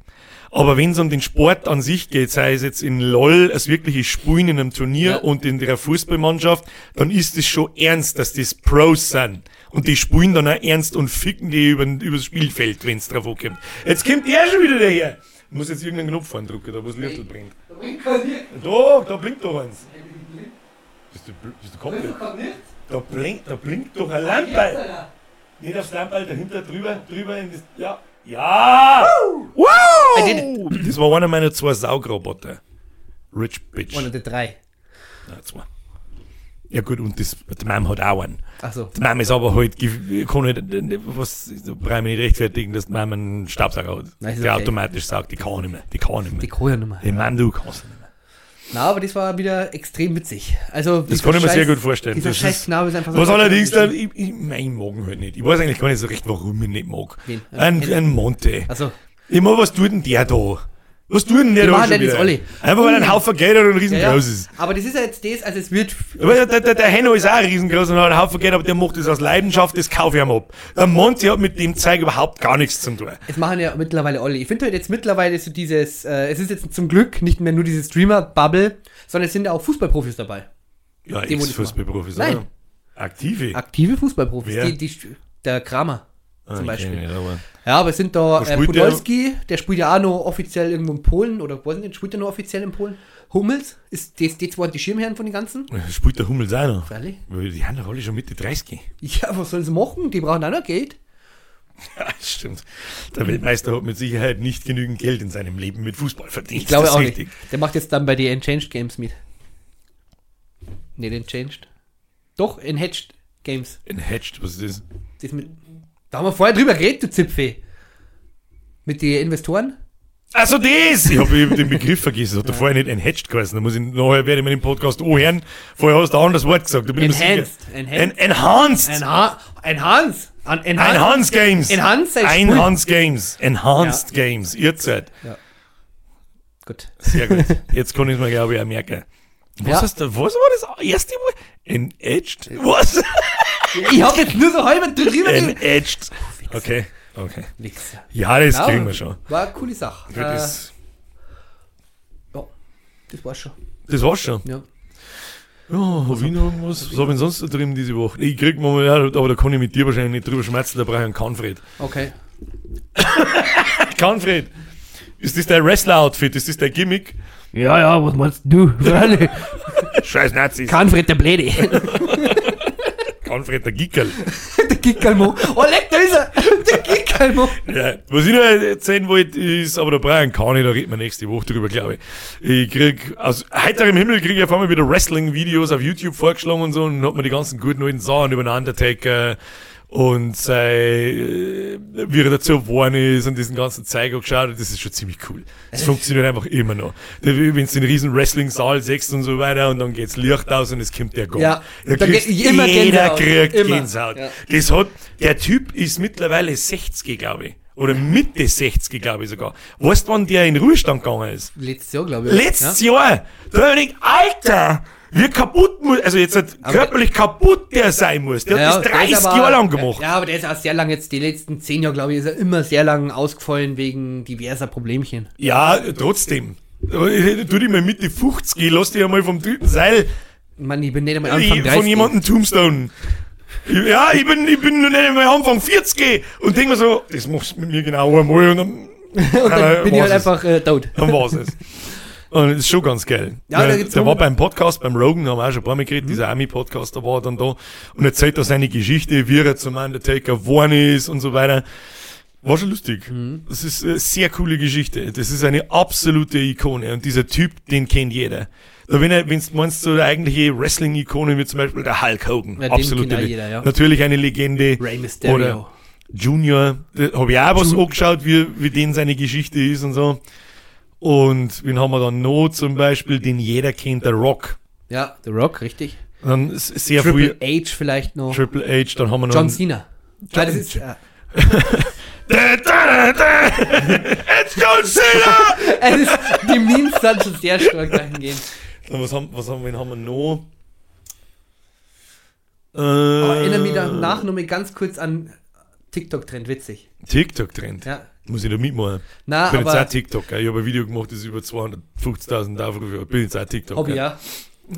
Aber wenn es um den Sport an sich geht, sei es jetzt in LOL, als wirkliches Spielen in einem Turnier Ja. und in der Fußballmannschaft, dann ist es schon ernst, dass das Pros sind. Und die spielen dann auch ernst und ficken die über, übers Spielfeld, wenn es drauf ankommt. Jetzt kommt der schon wieder daher. Ich muss jetzt irgendeinen Knopf andrücken, da wo das Licht bringt. Da, da blinkt doch eins. Bist du, bist du komplett? Da blinkt, da blinkt doch ein Lampe. Nicht aufs Lampe, dahinter, drüber, drüber in das, ja. Ja! Wow! Das war einer meiner zwei Saugroboter. Rich Bitch. one of the drei. Nein, zwei. Ja gut, und das, die Mom hat auch einen. Achso. Die Mom ist aber halt, ge- kann nicht, was, brauche ich mich nicht rechtfertigen, dass die Mom einen Staubsauger hat. Nein, der okay. automatisch sagt, die kann nicht mehr, die kann nicht mehr. Die Koja-Nummer. Die Mann, du kannst nicht mehr. Na, aber das war wieder extrem witzig. Also, Das kann ich mir sehr gut vorstellen. Dieser Das scheiß ist- Knabe ist einfach so. Was allerdings, dann, ich, ich, mein, ich mag ihn halt nicht. Ich weiß eigentlich gar nicht so recht, warum ich ihn nicht mag. Wen? Ein, ein Monte. Also, Ich mag, was tut denn der da? Was tut denn der da schon das wieder? alle. Einfach weil ein Haufen Geld hat und riesengroß ja, ja. ist. Aber das ist ja jetzt das, also es wird. Aber der, der, der Henno ist auch riesengroß und hat einen Haufen Geld, aber der macht das aus Leidenschaft, das kaufe ich ihm ab. Der Monte hat mit dem Zeug überhaupt gar nichts zu tun. Es machen ja mittlerweile alle. Ich finde halt jetzt mittlerweile so dieses, äh, es ist jetzt zum Glück nicht mehr nur diese Streamer-Bubble, sondern es sind ja auch Fußballprofis dabei. Ja, das Ex-Fußballprofis, Nein. oder? Aktive. Aktive Fußballprofis. Wer? Die, die, der Kramer zum ich Beispiel. nicht, Ja, aber es sind da äh, spielt der? Podolski, der? spielt ja auch noch offiziell irgendwo in Polen, oder weiß nicht, spielt er noch offiziell in Polen? Hummels, ist die, die zwei die Schirmherren von den ganzen? Spielt der Hummels auch noch? Weil Die haben doch alle schon Mitte 30. Ja, was sollen sie machen? Die brauchen auch noch Geld. Ja, stimmt. Der Weltmeister hat mit Sicherheit nicht genügend Geld in seinem Leben mit Fußball verdient. Ich glaube auch richtig. nicht. Der macht jetzt dann bei den Enchanged Games mit. Nee, den Changed. Doch, Enhatched Games. Enhatched, was ist das? Das mit, da haben wir vorher drüber geredet, du Zipfee. Mit den Investoren? Also das! Ich habe eben den Begriff vergessen. Das hat ja. vorher nicht enhatched geheißen. Da muss ich nachher werde ich mir den Podcast anhören. Vorher hast du ein anderes Wort gesagt. Enhanced. Enhanced. En enhanced! Enha Enhance. An Enhance. Enhanced Games! Enhanced. Enhanced Games! Enhanced Games! Ihr seid. Gut. Sehr gut. Jetzt kann ich es mir, glaube ich, auch merken. Was, Ja. hast du, was war das erste Mal? Enedged? Was? Ich habe jetzt nur so halb drüber ge- Enedged. Okay, okay. Wichser. Ja, das Ja, kriegen wir schon. War eine coole Sache. Äh, Das, ja, das war's schon. das war's schon. Ja. Ja, hab ich noch irgendwas? Was hab ich denn sonst da drin diese Woche? Ich krieg mal, ja, aber da kann ich mit dir wahrscheinlich nicht drüber schmerzen, da brauche ich einen Kahnfred. Okay. Kahnfred! Ist das dein Wrestler-Outfit? Ist das dein Gimmick? Ja, ja, was meinst du? Scheiß Nazis. Kahnfred der Bläde. Kahnfred, der Gickerl. der Gickelmo. Oh, leck, da ist er. Der Gickelmo. Ja, was ich noch erzählen wollte, ist, aber ich einen Kahn, da reden wir nächste Woche drüber, glaube ich. Ich krieg, aus heiterem Himmel kriege ich auf einmal wieder Wrestling-Videos auf YouTube vorgeschlagen und so und hat mir die ganzen guten alten Sachen über den Undertaker und sei, äh, wie er dazu geworden ist und diesen ganzen Zeug angeschaut das ist schon ziemlich cool. Das funktioniert einfach immer noch. Wenn du den riesen Wrestling-Saal siehst und so weiter und dann geht's Licht aus und es kommt der Gong. Ja, da da kriegst immer jeder Gänsehaut. kriegt Immer. Gänsehaut. Ja. Das hat, der Typ ist mittlerweile 60, glaube ich. Oder Mitte 60, glaube ich sogar. Weißt du, wann der in den Ruhestand gegangen ist? Letztes Jahr, glaube ich. Letztes Jahr! Da hab ich Alter! Wie kaputt muss, also jetzt halt Aber körperlich kaputt der sein muss. Der Ja, hat das der ist 30 aber- Jahre lang gemacht. Ja, aber der ist auch sehr lang jetzt, die letzten zehn Jahre, glaube ich, ist er immer sehr lang ausgefallen wegen diverser Problemchen. Ja, trotzdem. Du dich mal Mitte 50, ich lass dich einmal vom dritten Seil Mann, ich bin nicht einmal Anfang ich, 30. von jemandem Tombstone. Ja, ich bin, ich bin noch nicht einmal Anfang 40 und denk mir so, das machst du mit mir genau einmal und dann, Und dann bin ich halt einfach äh, tot. dann war's es. Und das ist schon ganz geil. Ja, da der der war beim Podcast, beim Rogan, haben wir auch schon ein paar Mal geredet, dieser Army-Podcast, da war er dann da und erzählt da seine Geschichte, wie er zum Undertaker geworden ist und so weiter. War schon lustig. Das ist eine sehr coole Geschichte. Das ist eine absolute Ikone. Und dieser Typ, den kennt jeder. Da wenn er, wenn du meinst, so eigentliche Wrestling-Ikone wie zum Beispiel der Hulk Hogan. Ja, jeder, ja. Natürlich eine Legende. Rey Mysterio. Oder Junior. Habe ich auch was angeschaut, wie, wie den seine Geschichte ist und so. Und wen haben wir dann noch? Zum Beispiel, den jeder kennt, der Rock. Ja, The Rock, richtig. Dann sehr Triple früh H vielleicht noch. Triple H, dann haben wir noch John Cena. Ja, das ist, ja. It's John Cena! es ist, die Memes sind schon sehr stark dahingehend. Dann was haben, was haben, wen haben wir noch? Äh, Aber erinnere mich danach noch mal ganz kurz an TikTok-Trend, witzig. TikTok-Trend. Ja. Muss ich da mitmachen? Na, ich bin jetzt aber auch TikToker. Ich habe ein Video gemacht, das ist über 250.000 Aufrufe. Ich bin jetzt auch TikToker. Hobby, ja.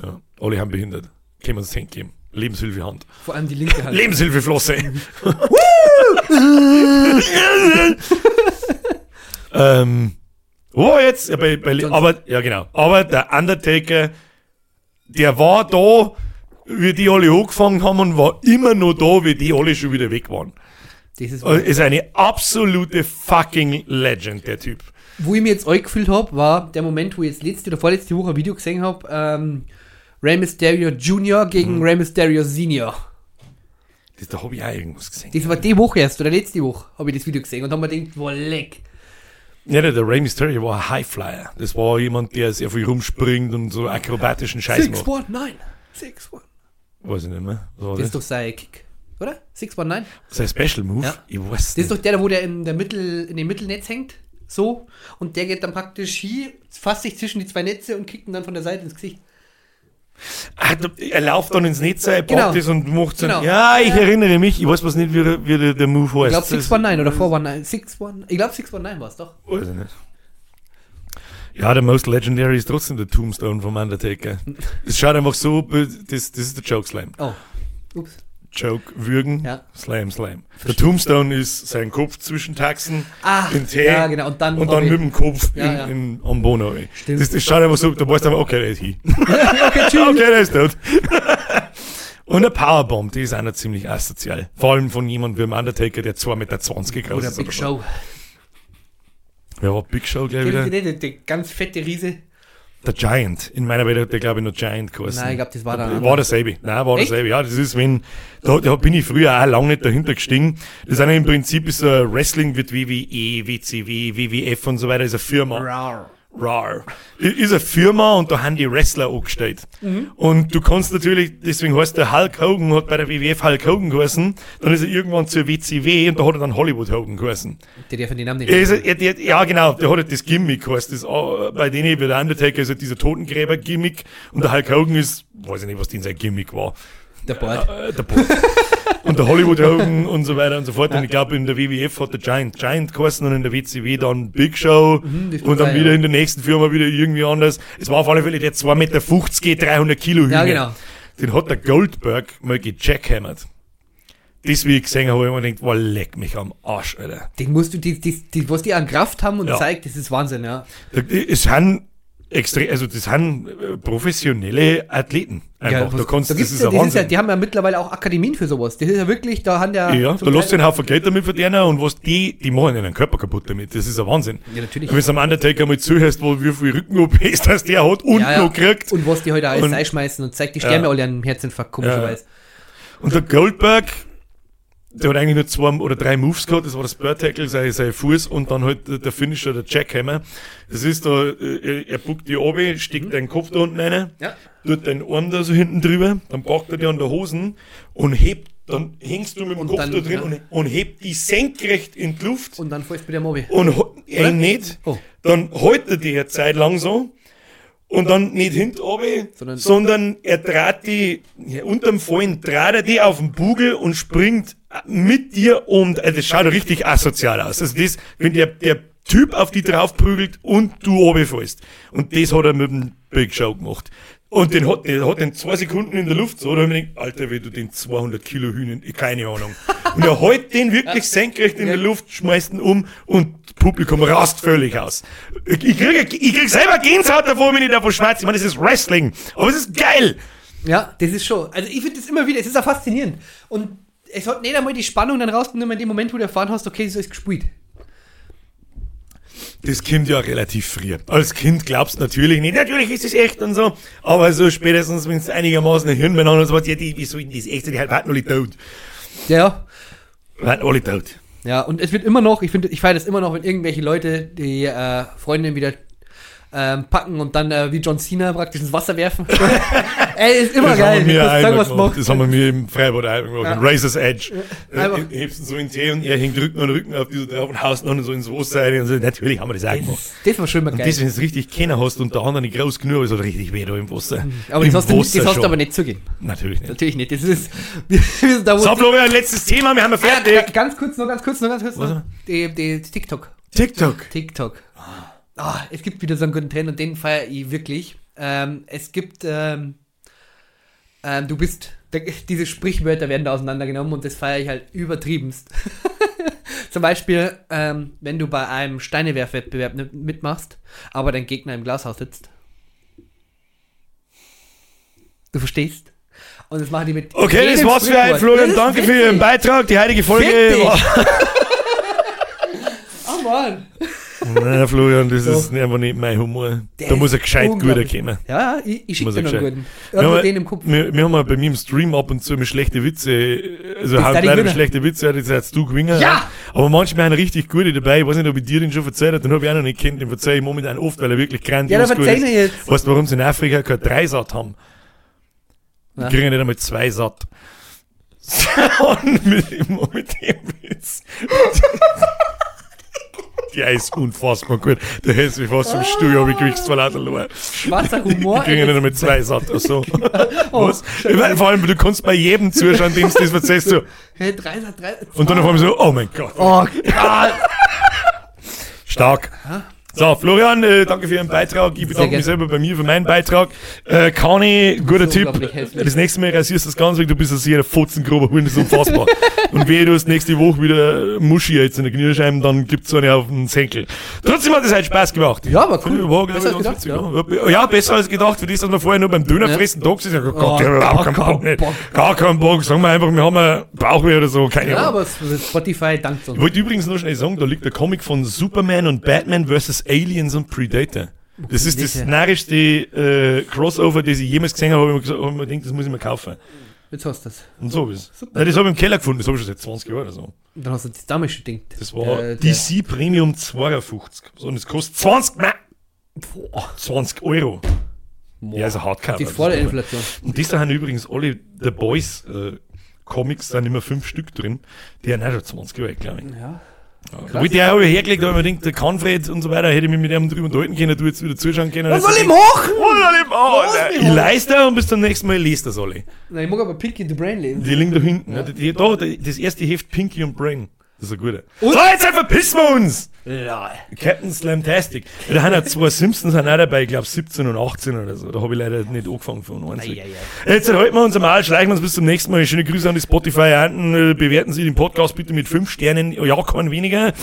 ja. Alle haben behindert. Können wir uns Hand geben. Lebenshilfehand. Vor allem die linke Hand. Lebenshilfeflosse. ähm, wo war jetzt? Ja, bei, bei, aber, ja, genau. Aber der Undertaker, der war da, wie die alle angefangen haben und war immer noch da, wie die alle schon wieder weg waren. Das ist, Ist eine absolute fucking Legend, der Typ. wo ich mir jetzt euch gefühlt habe, war der Moment, wo ich jetzt letzte oder vorletzte Woche ein Video gesehen habe, ähm, Rey Mysterio Jr. gegen Mhm. Rey Mysterio Senior. Das, da habe ich auch irgendwas gesehen. Das war die Woche erst, oder letzte Woche, habe ich das Video gesehen und haben mir gedacht, boah, leck. Ja, der, Rey Mysterio war ein Highflyer. Das war jemand, der sehr viel rumspringt und so akrobatischen Scheiß macht. 619. 619. Weiß ich nicht mehr. Was war Das ist das? doch sein Kick, oder? 619. Sein Special Move? Ja. Ich weiß Das ist nicht. doch der, wo der in, der Mittel, in dem Mittelnetz hängt. So. Und der geht dann praktisch hier, fasst sich zwischen die zwei Netze und kickt ihn dann von der Seite ins Gesicht. Da- er läuft dann ins Netz, er Genau. packt es und macht so. Genau. Ja, ich erinnere mich. Ich weiß was nicht, wie der, wie der, der Move heißt. Ich glaube Das- 619 oder 419. 619. Ich glaube 619 war es doch. Weiß ich nicht. Ja, der Most Legendary ist trotzdem der Tombstone vom Undertaker. Es schaut einfach so, das, das ist der Joke Slam. Oh. Ups. Joke würgen, Ja. Slam, Slam. Der Tombstone ist sein Kopf zwischen Taxen, Ah, in Tee ja, genau. Und dann, und dann mit dem Kopf Ja, in, ja. in, am Bono. ey. Stimmt. Das, das schaut einfach so, da weißt du einfach, okay, der ist hier. okay, tschüss. okay, der ist tot. und eine Powerbomb, die ist noch ziemlich asozial. Vor allem von jemandem wie dem Undertaker, der 2,20 Meter groß Oder ist. Big so. Show. Ja, war Big Show gleich wieder. Kennt ihr den, der ganz fette Riese? Der Giant. In meiner Welt hat der, glaube ich, noch Giant geheißen. Nein, ich glaube, das war der. War derselbe. Nein, war derselbe. Ja, das ist, wenn, da, da bin ich früher auch lange nicht dahinter gestiegen. Das ist eine im Prinzip ist so Wrestling wird WWE, WCW, WWF und so weiter, ist eine Firma. Rar. RAR. Ist eine Firma und da haben die Wrestler angestellt. Mhm. Und du kannst natürlich, deswegen heißt der Hulk Hogan, hat bei der WWF Hulk Hogan geheißen, dann ist er irgendwann zur WCW und da hat er dann Hollywood Hogan geheißen. Der darf den Namen nicht. Er ist, er, der, ja, genau, der hat halt das Gimmick, heißt das, äh, bei denen, wie der Undertaker ist halt dieser Totengräber-Gimmick und der Hulk Hogan ist, weiß ich nicht, was denn sein Gimmick war. Der Bord. Äh, der Boss. und der Hollywood Hogan und so weiter und so fort. Und ich glaube, in der WWF hat der Giant Giant geheißen und in der WCW dann Big Show Mhm, und dann wieder in der nächsten Firma wieder irgendwie anders. Es war auf alle Fälle der 2,50 Meter, 300 Kilo Hühner. Ja, genau. Den hat der Goldberg mal gejackhammert. Das, wie ich gesehen habe, ich mir gedacht, wow, leck mich am Arsch, Alter. Den musst du, die, die, die, was die an Kraft haben und Ja. zeigt, das ist Wahnsinn, ja. Es sind extrem, also das sind äh, professionelle Athleten. Einfach. was- da kannst, da das gibt's ist ja, ein das ist ja, die haben ja mittlerweile auch Akademien für sowas. Das ist ja wirklich, da haben ja. Ja, da lässt du einen Haufen Geld damit verdienen und was die, die machen ihren Körper kaputt damit. Das ist ein Wahnsinn. Ja, natürlich. Wenn du am Undertaker mal zuhörst, wo wie viel Rücken-OPs das der hat und ja, ja. noch kriegt. Und was die heute alles Und- einschmeißen und zeigt, die sterben ja Ja. alle an einem Herzinfarkt, komischerweise. Und der Goldberg, der hat eigentlich nur zwei oder drei Moves gehabt. Das war das Bird Tackle, sein, sein Fuß und dann halt der- Finisher, der Jackhammer. Das ist da, äh, er buckt die oben, steckt deinen Kopf da unten rein, Ja. tut deinen Arm da so hinten drüber, dann packt er die an der Hosen und hebt, dann hängst du mit dem Und Kopf dann, da drin ja. und, und hebt die senkrecht in die Luft. Und dann fällst du mit der Mobi. und äh, nicht, Oh. dann hält er die eine Zeit lang so und dann nicht hinten runter, Sondern- sondern, er dreht die, ja, unterm Fallen dreht er die auf den Bugel und springt mit dir und äh, das schaut richtig asozial aus. Also das, wenn der, der Typ auf die draufprügelt und du runterfällst. Und das hat er mit dem Big Show gemacht. Und den hat, der hat den zwei Sekunden in der Luft so, da hab ich mir gedacht, Alter, wie du den 200 Kilo Hühnen, keine Ahnung. Und er hält den wirklich senkrecht in der Luft, schmeißt ihn um und das Publikum rast völlig aus. Ich krieg, ich krieg selber Gänsehaut davor, wenn ich davon schmerze. Ich meine, das ist Wrestling. Aber es ist geil. Ja, das ist schon. Also ich finde das immer wieder, es ist ja faszinierend. Und es hat nicht einmal die Spannung dann rausgenommen in dem Moment, wo du erfahren hast, okay, so ist gespielt. Das kommt ja relativ früh. Als Kind glaubst du natürlich nicht, natürlich ist es echt und so, aber so spätestens, wenn es einigermaßen ein Hirn hat und so was, ja, die, wie soll denn das echt die waren alle tot. Ja. Waren alle tot. Ja, und es wird immer noch, ich finde, ich feiere das immer noch, wenn irgendwelche Leute die äh, Freundin wieder ähm, packen und dann äh, wie John Cena praktisch ins Wasser werfen. Ey, ist immer Das geil. haben wir Das sagen, was macht. Das haben wir mir im Freibad einmal gemacht. Ja. Razor's Edge. Ja. Äh, hebst ihn so in den Tee und er hängt Rücken an Rücken auf dieser drauf und haust noch so ins Wasser rein und so. Natürlich haben wir das auch gemacht. Das, das war schon mal Und geil. das, wenn du es richtig kennen hast und der andere nicht groß genug ist, hat richtig weh da im Wasser. aber Im das hast, du, das hast du aber nicht zugeben. Natürlich nicht. Natürlich nicht. Das ist. Wir, wir sind da, So, Florian, letztes Thema, wir haben ja ja, fertig. ganz kurz noch, ganz kurz noch, ganz kurz noch. Die, die, die TikTok. TikTok. TikTok. Ah, es gibt wieder so einen guten Trend und den feiere ich wirklich. Ähm, es gibt, ähm, ähm, du bist, diese Sprichwörter werden da auseinandergenommen und das feiere ich halt übertriebenst. Zum Beispiel, ähm, wenn du bei einem Steinewerfwettbewerb mitmachst, aber dein Gegner im Glashaus sitzt. Du verstehst? Und das machen die mit. Okay, das war's für ein Sprichwort. Florian. Danke für witzig. Ihren Beitrag. Die heutige Folge Fick dich. war. Oh Mann. Nein, Florian, das So. ist einfach nicht mein Humor. Der da muss er gescheit guter kommen. Ja, ich, ich schicke dir noch einen guten. Wir haben, den im Kopf. wir, wir haben bei mir im Stream ab und zu mit schlechte Witze, also Gewinner? schlechte Witze, jetzt hast du gewinnen. Ja! Aber manchmal haben richtig gute dabei. Ich weiß nicht, ob ich dir den schon erzählt habe, den habe ich auch noch nicht kennt. Den verzeih ich momentan oft, weil er wirklich grandios Ja, dann gut ist. jetzt. Weißt du, warum sie in Afrika kein Dreisat haben? Die Ja. kriegen nicht einmal zwei Satt. Und mit, mit dem Witz. Der ist unfassbar gut. Der hält mich fast vom Stuhl, aber ich zwar lauter Leute. Schwarzer Humor. Die kriegen nicht einmal zwei Satt. Ach so. Oh, Was? Ich vor allem, du kannst bei jedem zuschauen, dem du das erzählst, so. Hey, drei, drei, Und dann auf einmal so, oh mein Gott. Oh Gott. Stark. So, Florian, äh, danke für Ihren Beitrag. Ich bedanke mich selber bei mir für meinen Beitrag. Äh, Kani, guter Tipp. Das nächste Mal rasierst du das Ganze weg, du bist ein sehr fotzengrober Hund, das ist unfassbar. Und wehe, du hast nächste Woche wieder Muschi jetzt in der Kniescheiben, dann gibt's so eine auf den Senkel. Trotzdem hat es halt Spaß gemacht. Ja, aber cool. War, Besser ich, gedacht, witzig, ja. ja, besser als gedacht, für das, dass wir vorher nur beim Döner Ja. da gesessen haben. Gott, Oh, der hat überhaupt gar keinen Bock, nicht. Gar keinen Bock. Sagen wir einfach, wir haben einen Bauchweh oder so, keine Ja, Ahnung. aber Spotify dankt uns. Ich wollte übrigens noch schnell sagen, da liegt der Comic von Superman und Batman vs. Aliens und Predator. Das ist das Sicher. narrischste äh, Crossover, das ich jemals gesehen habe, habe ich mir gesagt, hab ich mir gedacht, das muss ich mir kaufen. Jetzt hast du das. Und so ist Nein, Das habe ich im Keller gefunden, das habe ich schon seit 20 Jahren oder so. Und dann hast du das damals schon gedacht. Das war der- DC Premium 52. So, und es kostet 20, Ma- 20 Euro. Ja, also Hardcover. Die das vor der ist super. Inflation. Und das da haben übrigens alle The Boys äh, Comics, da sind immer fünf Stück drin. Die haben auch schon 20 Euro, glaube ich. Ja. Ja. Wo ich der habe ich hergelegt, aber ich mir gedacht, der Kanfred und so weiter, hätte ich mich mit ihm drüber unterhalten können, du jetzt wieder zuschauen können. Was Also soll ich ich machen? Was soll ich machen? Ich hoch? leiste und bis zum nächsten Mal lest das alle. Nein, ich mag aber Pinky the Brain lesen. Die liegen da hinten. Ja. Die, die, da, das erste Heft Pinky und Brain. Das ist ein guter. Und- So, jetzt verpissen wir uns! Ja. Captain Slamtastic. Ja, da haben ja zwei Simpsons auch dabei, ich glaube 17 und 18 oder so. Da habe ich leider nicht angefangen von uns. Ei, ei, Jetzt halten wir uns mal, schleichen wir uns bis zum nächsten Mal. Schöne Grüße an die Spotify-Anten. Äh, Bewerten Sie den Podcast bitte mit fünf Sternen, ja, kein weniger.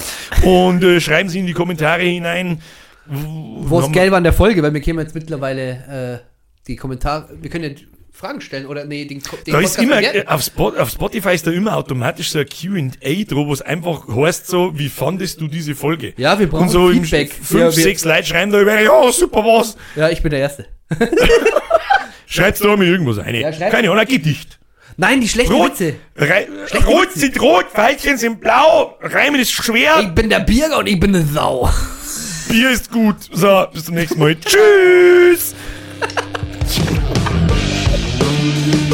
Und äh, schreiben Sie in die Kommentare hinein. Wo ist gelb an der Folge? Weil wir können jetzt mittlerweile äh, die Kommentare, wir können ja Fragen stellen oder nee, den, den Da ist immer, äh, auf, Spot, auf Spotify ist da immer automatisch so ein Q&A drauf, wo es einfach heißt so, wie fandest du diese Folge? Ja, wir brauchen Und so Feedback. fünf, Ja, sechs Leute schreiben da über, ja, super was. Ja, ich bin der Erste. Schreibst da mal irgendwas rein. Ja, Keine Ahnung, ein Gedicht. Nein, die schlechten Rot, Witze. Rei, rot sind rot, Pfeilchen sind blau, Reimen ist schwer, Ich bin der Bierger und ich bin eine Sau. Bier ist gut. So, bis zum nächsten Mal. Tschüss.